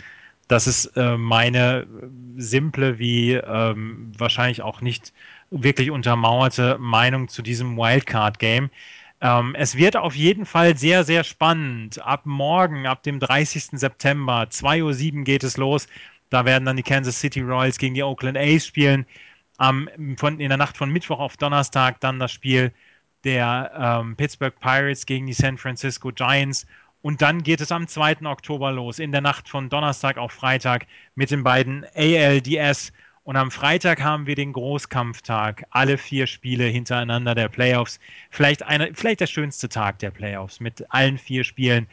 Das ist äh, meine simple wie ähm, wahrscheinlich auch nicht wirklich untermauerte Meinung zu diesem Wildcard-Game. Ähm, es wird auf jeden Fall sehr, sehr spannend. Ab morgen, ab dem 30. September, 2.07 Uhr geht es los. Da werden dann die Kansas City Royals gegen die Oakland A's spielen. Am, von, in der Nacht von Mittwoch auf Donnerstag dann das Spiel der ähm, Pittsburgh Pirates gegen die San Francisco Giants. Und dann geht es am 2. Oktober los, in der Nacht von Donnerstag auf Freitag mit den beiden ALDS. Und am Freitag haben wir den Großkampftag. Alle vier Spiele hintereinander der Playoffs. Vielleicht, eine, vielleicht der schönste Tag der Playoffs mit allen vier Spielen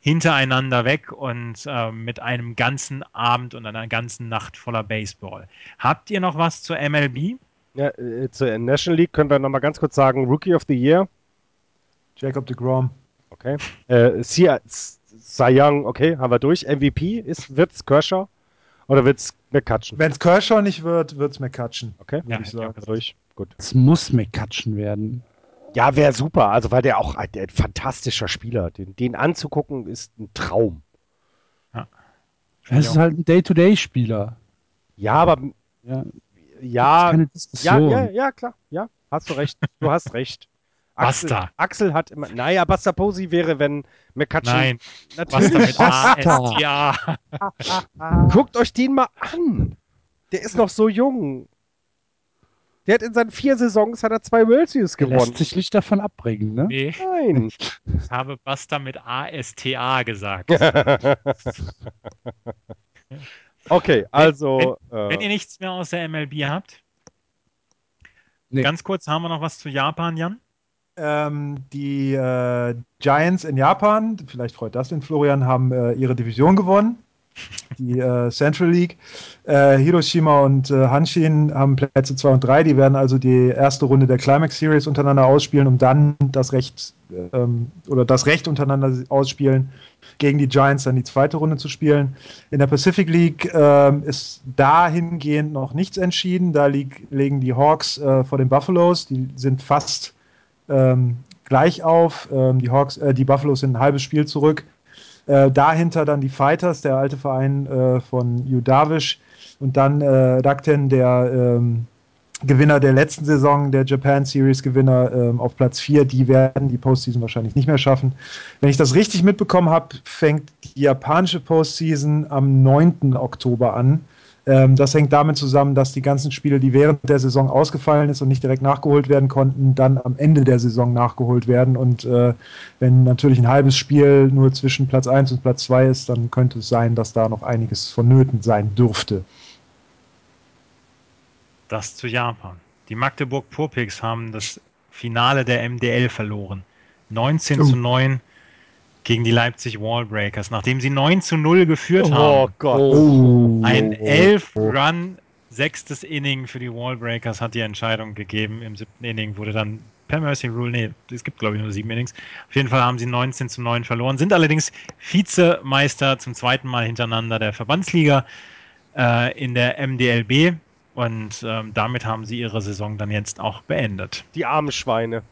hintereinander weg und äh, mit einem ganzen Abend und einer ganzen Nacht voller Baseball. Habt ihr noch was zur MLB?
Ja, äh, zur National League können wir nochmal ganz kurz sagen, Rookie of the Year.
Jacob de Grom.
Okay. Äh, Cy Young, okay, haben wir durch. MVP ist, wird's Kershaw oder wird's McCutcheon?
Wenn es Kershaw nicht wird, wird es McCutcheon.
Okay,
Ja,
ich sagen.
durch. Gut.
Es muss McCutcheon werden.
Ja, wäre super. Also, weil der auch ein, ein fantastischer Spieler. Den, den anzugucken ist ein Traum.
Es ist halt ein Day-to-Day-Spieler.
Ja, aber
Ja,
ja,
keine
ja,
Diskussion.
ja, ja, klar. Ja, hast du recht. Du hast recht. Axel,
Basta.
Axel hat immer. Naja, Basta Posi wäre, wenn McCutcheon.
Nein,
natürlich.
damit A, S, ja.
Guckt euch den mal an. Der ist noch so jung. Der hat in seinen vier Saisons hat er zwei World Series
Er
gewonnen.
lässt sich nicht davon abbringen, ne?
Nee,
Nein.
ich habe Basta mit A-S-T-A gesagt.
Okay, also.
Wenn
äh,
ihr nichts mehr aus der MLB habt,
Nee.
ganz kurz haben wir noch was zu Japan, Jan.
Ähm, die äh, Giants in Japan, vielleicht freut das den Florian, haben äh, ihre Division gewonnen. Die äh, Central League. Äh, Hiroshima und äh, Hanshin haben Plätze 2 und 3. Die werden also die erste Runde der Climax Series untereinander ausspielen, um dann das Recht ähm, oder das Recht untereinander ausspielen, gegen die Giants dann die zweite Runde zu spielen. In der Pacific League ähm, ist dahingehend noch nichts entschieden. Da lieg, legen die Hawks äh, vor den Buffaloes. Die sind fast ähm, gleich auf. Ähm, die, Hawks, äh, die Buffaloes sind ein halbes Spiel zurück. Äh, dahinter dann die Fighters, der alte Verein äh, von Yu Darvish. Und dann äh, Rakuten, der ähm, Gewinner der letzten Saison, der Japan Series Gewinner ähm, auf Platz 4. Die werden die Postseason wahrscheinlich nicht mehr schaffen. Wenn ich das richtig mitbekommen habe, fängt die japanische Postseason am 9. Oktober an. Ähm, das hängt damit zusammen, dass die ganzen Spiele, die während der Saison ausgefallen ist und nicht direkt nachgeholt werden konnten, dann am Ende der Saison nachgeholt werden. Und äh, wenn natürlich ein halbes Spiel nur zwischen Platz 1 und Platz 2 ist, dann könnte es sein, dass da noch einiges vonnöten sein dürfte.
Das zu Japan. Die Magdeburg Purpigs haben das Finale der MDL verloren. 19
Oh.
zu 9 gegen die Leipzig Wallbreakers, nachdem sie 9 zu 0 geführt
oh
haben.
Gott.
Oh.
Ein 11-Run, sechstes Inning für die Wallbreakers hat die Entscheidung gegeben. Im siebten Inning wurde dann per Mercy Rule, nee, es gibt glaube ich nur sieben Innings. Auf jeden Fall haben sie 19 zu 9 verloren, sind allerdings Vizemeister zum zweiten Mal hintereinander der Verbandsliga äh, in der MDLB und ähm, damit haben sie ihre Saison dann jetzt auch beendet.
Die armen Schweine.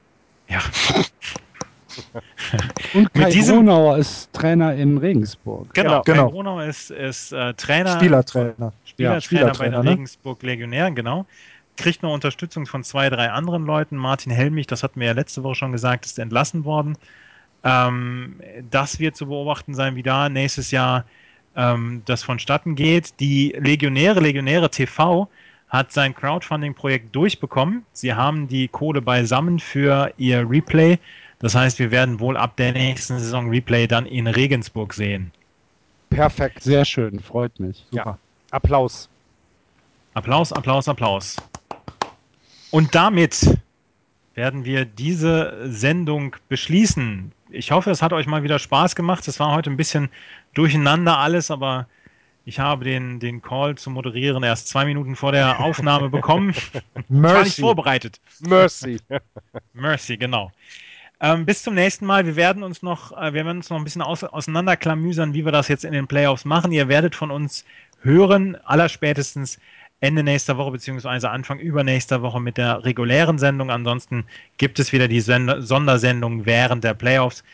Ja,
Und Kai
Mit diesem-
Gronauer ist Trainer in Regensburg.
genau.
genau.
Kai Gronau ist, ist äh, Trainer
Spielertrainer.
Spielertrainer,
Ja, Spielertrainer,
bei den
ne?
Regensburg Legionären, genau. Kriegt noch Unterstützung von zwei, drei anderen Leuten. Martin Helmich, das hatten wir ja letzte Woche schon gesagt, ist entlassen worden. Ähm, das wird zu beobachten sein, wie da nächstes Jahr ähm, das vonstatten geht. Die Legionäre, Legionäre TV hat sein Crowdfunding-Projekt durchbekommen. Sie haben die Kohle beisammen für ihr Replay. Das heißt, wir werden wohl ab der nächsten Saison Replay dann in Regensburg sehen.
Perfekt.
Sehr schön, freut mich.
Ja. Applaus.
Applaus, Applaus, Applaus. Und damit werden wir diese Sendung beschließen. Ich hoffe, es hat euch mal wieder Spaß gemacht. Es war heute ein bisschen durcheinander alles, aber ich habe den, den Call zu moderieren erst zwei Minuten vor der Aufnahme bekommen. Ich war nicht
Mercy.
vorbereitet.
Mercy.
Mercy, genau. Ähm, bis zum nächsten Mal. Wir werden uns noch, äh, wir werden uns noch ein bisschen aus, auseinanderklamüsern, wie wir das jetzt in den Playoffs machen. Ihr werdet von uns hören, allerspätestens Ende nächster Woche beziehungsweise Anfang übernächster Woche mit der regulären Sendung. Ansonsten gibt es wieder die Sender Sondersendung während der Playoffs.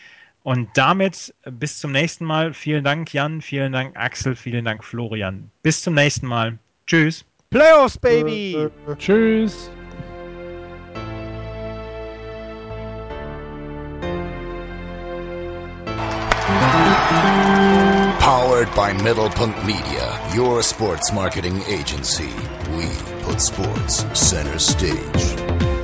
Und damit bis zum nächsten Mal. Vielen Dank, Jan. Vielen Dank, Axel. Vielen Dank, Florian. Bis zum nächsten Mal. Tschüss.
Playoffs, Baby!
Tschüss.
Powered by Middlepunkт Media, your sports marketing agency. We put sports center stage.